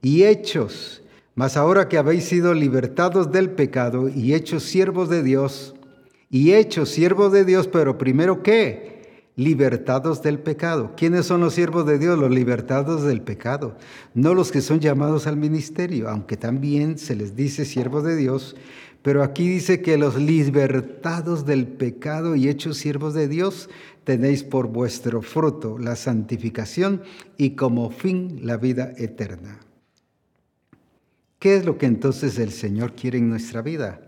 y hechos mas ahora que habéis sido libertados del pecado y hechos siervos de Dios, y hechos siervos de Dios, pero primero qué? Libertados del pecado. ¿Quiénes son los siervos de Dios? Los libertados del pecado. No los que son llamados al ministerio, aunque también se les dice siervos de Dios, pero aquí dice que los libertados del pecado y hechos siervos de Dios tenéis por vuestro fruto la santificación y como fin la vida eterna. ¿Qué es lo que entonces el Señor quiere en nuestra vida?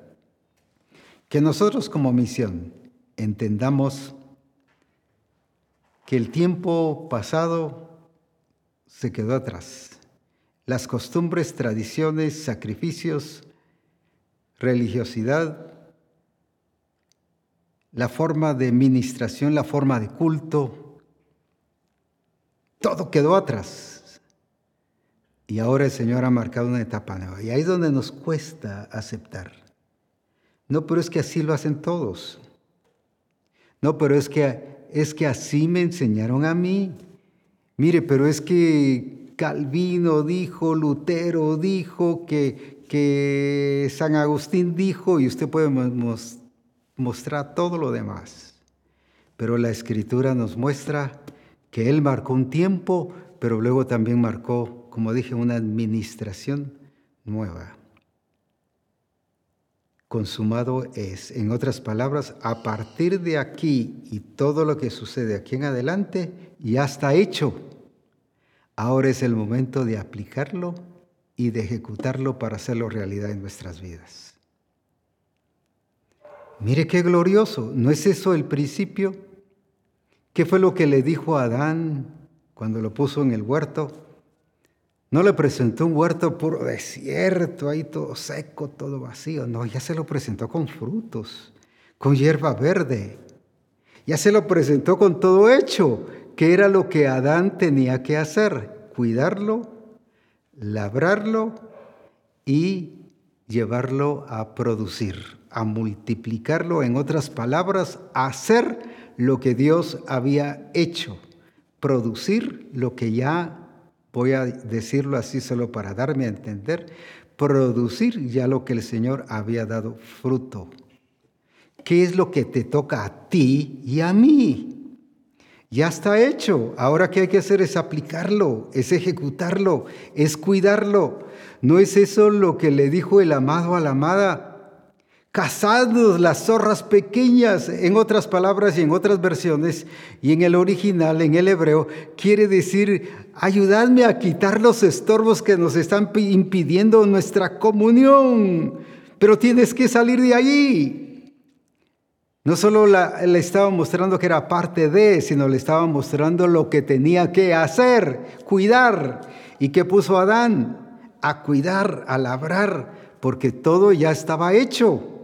Que nosotros como misión entendamos que el tiempo pasado se quedó atrás. Las costumbres, tradiciones, sacrificios, religiosidad, la forma de ministración, la forma de culto, todo quedó atrás. Y ahora el Señor ha marcado una etapa nueva. Y ahí es donde nos cuesta aceptar. No, pero es que así lo hacen todos. No, pero es que, es que así me enseñaron a mí. Mire, pero es que Calvino dijo, Lutero dijo, que, que San Agustín dijo, y usted puede mostrar todo lo demás. Pero la escritura nos muestra que Él marcó un tiempo, pero luego también marcó como dije, una administración nueva. Consumado es, en otras palabras, a partir de aquí y todo lo que sucede aquí en adelante ya está hecho. Ahora es el momento de aplicarlo y de ejecutarlo para hacerlo realidad en nuestras vidas. Mire qué glorioso, ¿no es eso el principio? ¿Qué fue lo que le dijo a Adán cuando lo puso en el huerto? No le presentó un huerto puro desierto, ahí todo seco, todo vacío. No, ya se lo presentó con frutos, con hierba verde. Ya se lo presentó con todo hecho, que era lo que Adán tenía que hacer, cuidarlo, labrarlo y llevarlo a producir, a multiplicarlo, en otras palabras, hacer lo que Dios había hecho, producir lo que ya voy a decirlo así solo para darme a entender, producir ya lo que el Señor había dado fruto. ¿Qué es lo que te toca a ti y a mí? Ya está hecho. Ahora que hay que hacer es aplicarlo, es ejecutarlo, es cuidarlo. ¿No es eso lo que le dijo el amado a la amada? Cazados las zorras pequeñas, en otras palabras y en otras versiones, y en el original, en el hebreo, quiere decir, ayudadme a quitar los estorbos que nos están impidiendo nuestra comunión, pero tienes que salir de allí. No solo le estaba mostrando que era parte de, sino le estaba mostrando lo que tenía que hacer, cuidar. ¿Y qué puso Adán? A cuidar, a labrar, porque todo ya estaba hecho.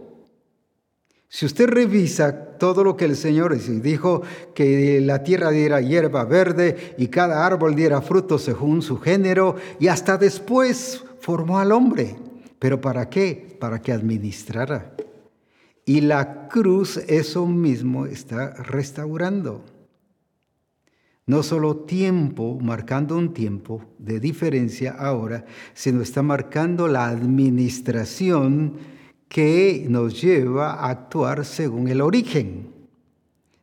Si usted revisa todo lo que el Señor dijo que la tierra diera hierba verde y cada árbol diera fruto según su género, y hasta después formó al hombre. ¿Pero para qué? Para que administrara. Y la cruz eso mismo está restaurando. No solo tiempo, marcando un tiempo de diferencia ahora, sino está marcando la administración que nos lleva a actuar según el origen,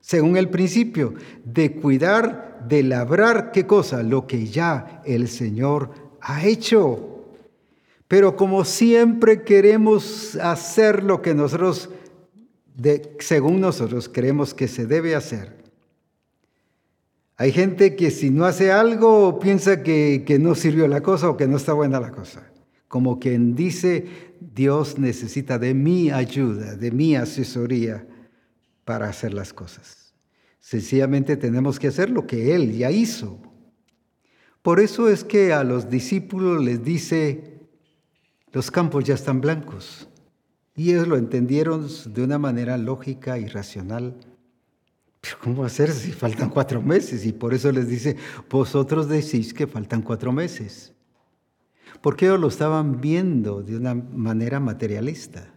según el principio de cuidar, de labrar, ¿qué cosa? Lo que ya el Señor ha hecho. Pero como siempre queremos hacer lo que nosotros, según nosotros, creemos que se debe hacer, hay gente que si no hace algo piensa que, que no sirvió la cosa o que no está buena la cosa. Como quien dice, Dios necesita de mi ayuda, de mi asesoría para hacer las cosas. Sencillamente tenemos que hacer lo que Él ya hizo. Por eso es que a los discípulos les dice, los campos ya están blancos. Y ellos lo entendieron de una manera lógica y racional. Pero ¿cómo hacer si faltan cuatro meses? Y por eso les dice, vosotros decís que faltan cuatro meses. Porque ellos lo estaban viendo de una manera materialista.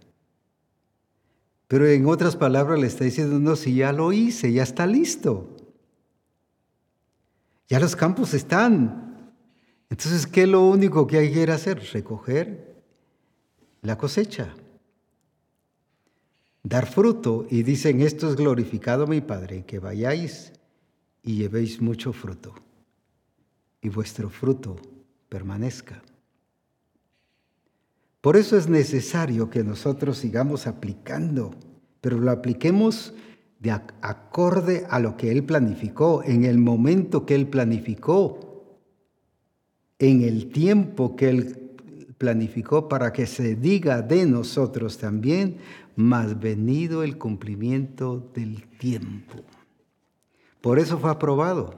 Pero en otras palabras le está diciendo, no, si ya lo hice, ya está listo. Ya los campos están. Entonces, ¿qué es lo único que hay que hacer? Recoger la cosecha. Dar fruto. Y dicen, esto es glorificado mi Padre, que vayáis y llevéis mucho fruto. Y vuestro fruto permanezca. Por eso es necesario que nosotros sigamos aplicando, pero lo apliquemos de acorde a lo que Él planificó, en el momento que Él planificó, en el tiempo que Él planificó para que se diga de nosotros también, más venido el cumplimiento del tiempo. Por eso fue aprobado,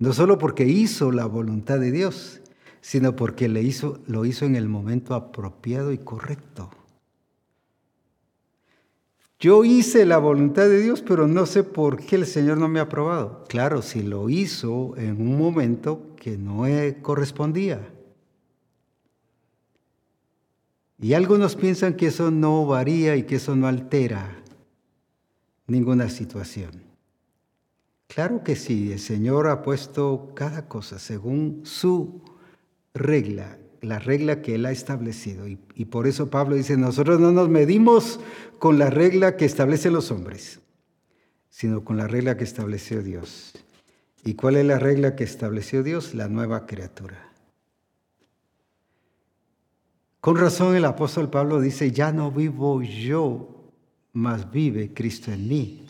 no solo porque hizo la voluntad de Dios, sino porque le hizo, lo hizo en el momento apropiado y correcto. Yo hice la voluntad de Dios, pero no sé por qué el Señor no me ha aprobado. Claro, si lo hizo en un momento que no correspondía. Y algunos piensan que eso no varía y que eso no altera ninguna situación. Claro que sí, el Señor ha puesto cada cosa según su regla, la regla que Él ha establecido. Y, por eso Pablo dice, nosotros no nos medimos con la regla que establecen los hombres, sino con la regla que estableció Dios. ¿Y cuál es la regla que estableció Dios? La nueva criatura. Con razón el apóstol Pablo dice, ya no vivo yo, mas vive Cristo en mí.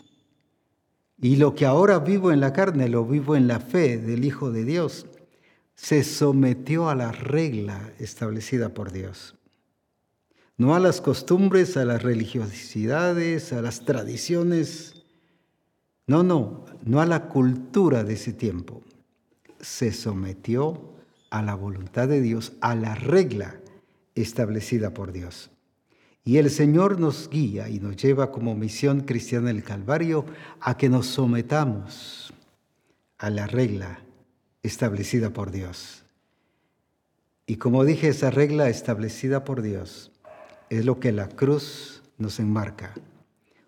Y lo que ahora vivo en la carne, lo vivo en la fe del Hijo de Dios se sometió a la regla establecida por Dios. No a las costumbres, a las religiosidades, a las tradiciones. No, no, no a la cultura de ese tiempo. Se sometió a la voluntad de Dios, a la regla establecida por Dios. Y el Señor nos guía y nos lleva como misión cristiana del Calvario a que nos sometamos a la regla establecida por Dios. Y como dije, esa regla establecida por Dios es lo que la cruz nos enmarca,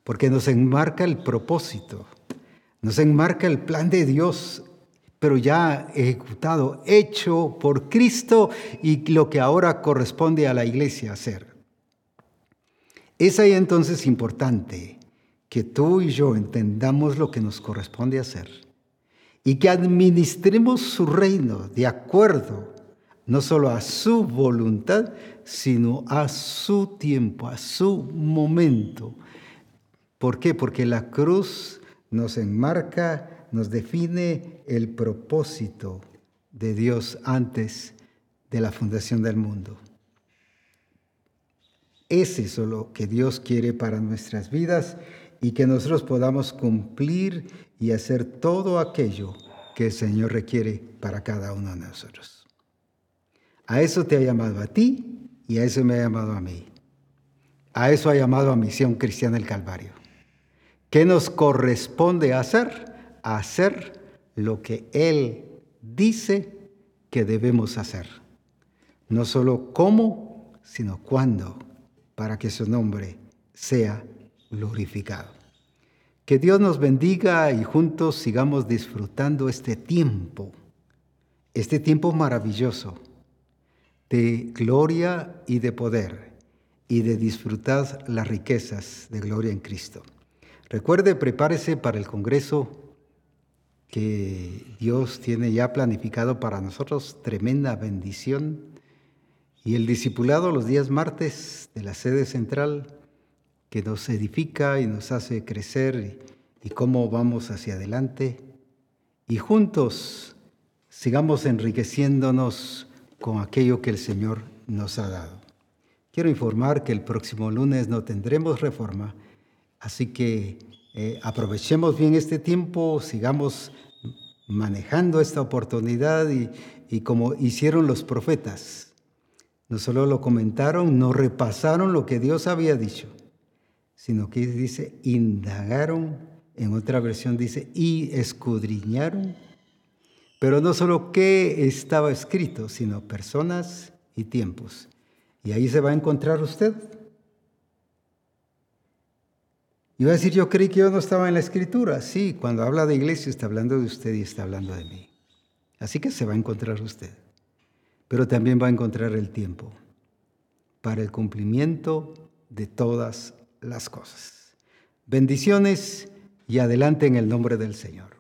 porque nos enmarca el propósito, nos enmarca el plan de Dios, pero ya ejecutado, hecho por Cristo y lo que ahora corresponde a la iglesia hacer. Es ahí entonces importante que tú y yo entendamos lo que nos corresponde hacer y que administremos su reino de acuerdo no solo a su voluntad, sino a su tiempo, a su momento. ¿Por qué? Porque la cruz nos enmarca, nos define el propósito de Dios antes de la fundación del mundo. Es eso lo que Dios quiere para nuestras vidas y que nosotros podamos cumplir y hacer todo aquello que el Señor requiere para cada uno de nosotros. A eso te ha llamado a ti y a eso me ha llamado a mí. A eso ha llamado a Misión Cristiana el Calvario. ¿Qué nos corresponde hacer? Hacer lo que Él dice que debemos hacer. No solo cómo, sino cuándo, para que su nombre sea glorificado. Que Dios nos bendiga y juntos sigamos disfrutando este tiempo, este tiempo maravilloso de gloria y de poder y de disfrutar las riquezas de gloria en Cristo. Recuerde, prepárese para el Congreso que Dios tiene ya planificado para nosotros, tremenda bendición. Y el discipulado los días martes de la sede central que nos edifica y nos hace crecer y, cómo vamos hacia adelante. Y juntos sigamos enriqueciéndonos con aquello que el Señor nos ha dado. Quiero informar que el próximo lunes no tendremos reforma, así que eh, aprovechemos bien este tiempo, sigamos manejando esta oportunidad y como hicieron los profetas, no solo lo comentaron, no repasaron lo que Dios había dicho, sino que dice, indagaron, en otra versión dice, y escudriñaron, pero no solo qué estaba escrito, sino personas y tiempos. Y ahí se va a encontrar usted. Y va a decir, yo creí que yo no estaba en la escritura. Sí, cuando habla de iglesia está hablando de usted y está hablando de mí. Así que se va a encontrar usted pero también va a encontrar el tiempo para el cumplimiento de todas las cosas. Bendiciones y adelante en el nombre del Señor.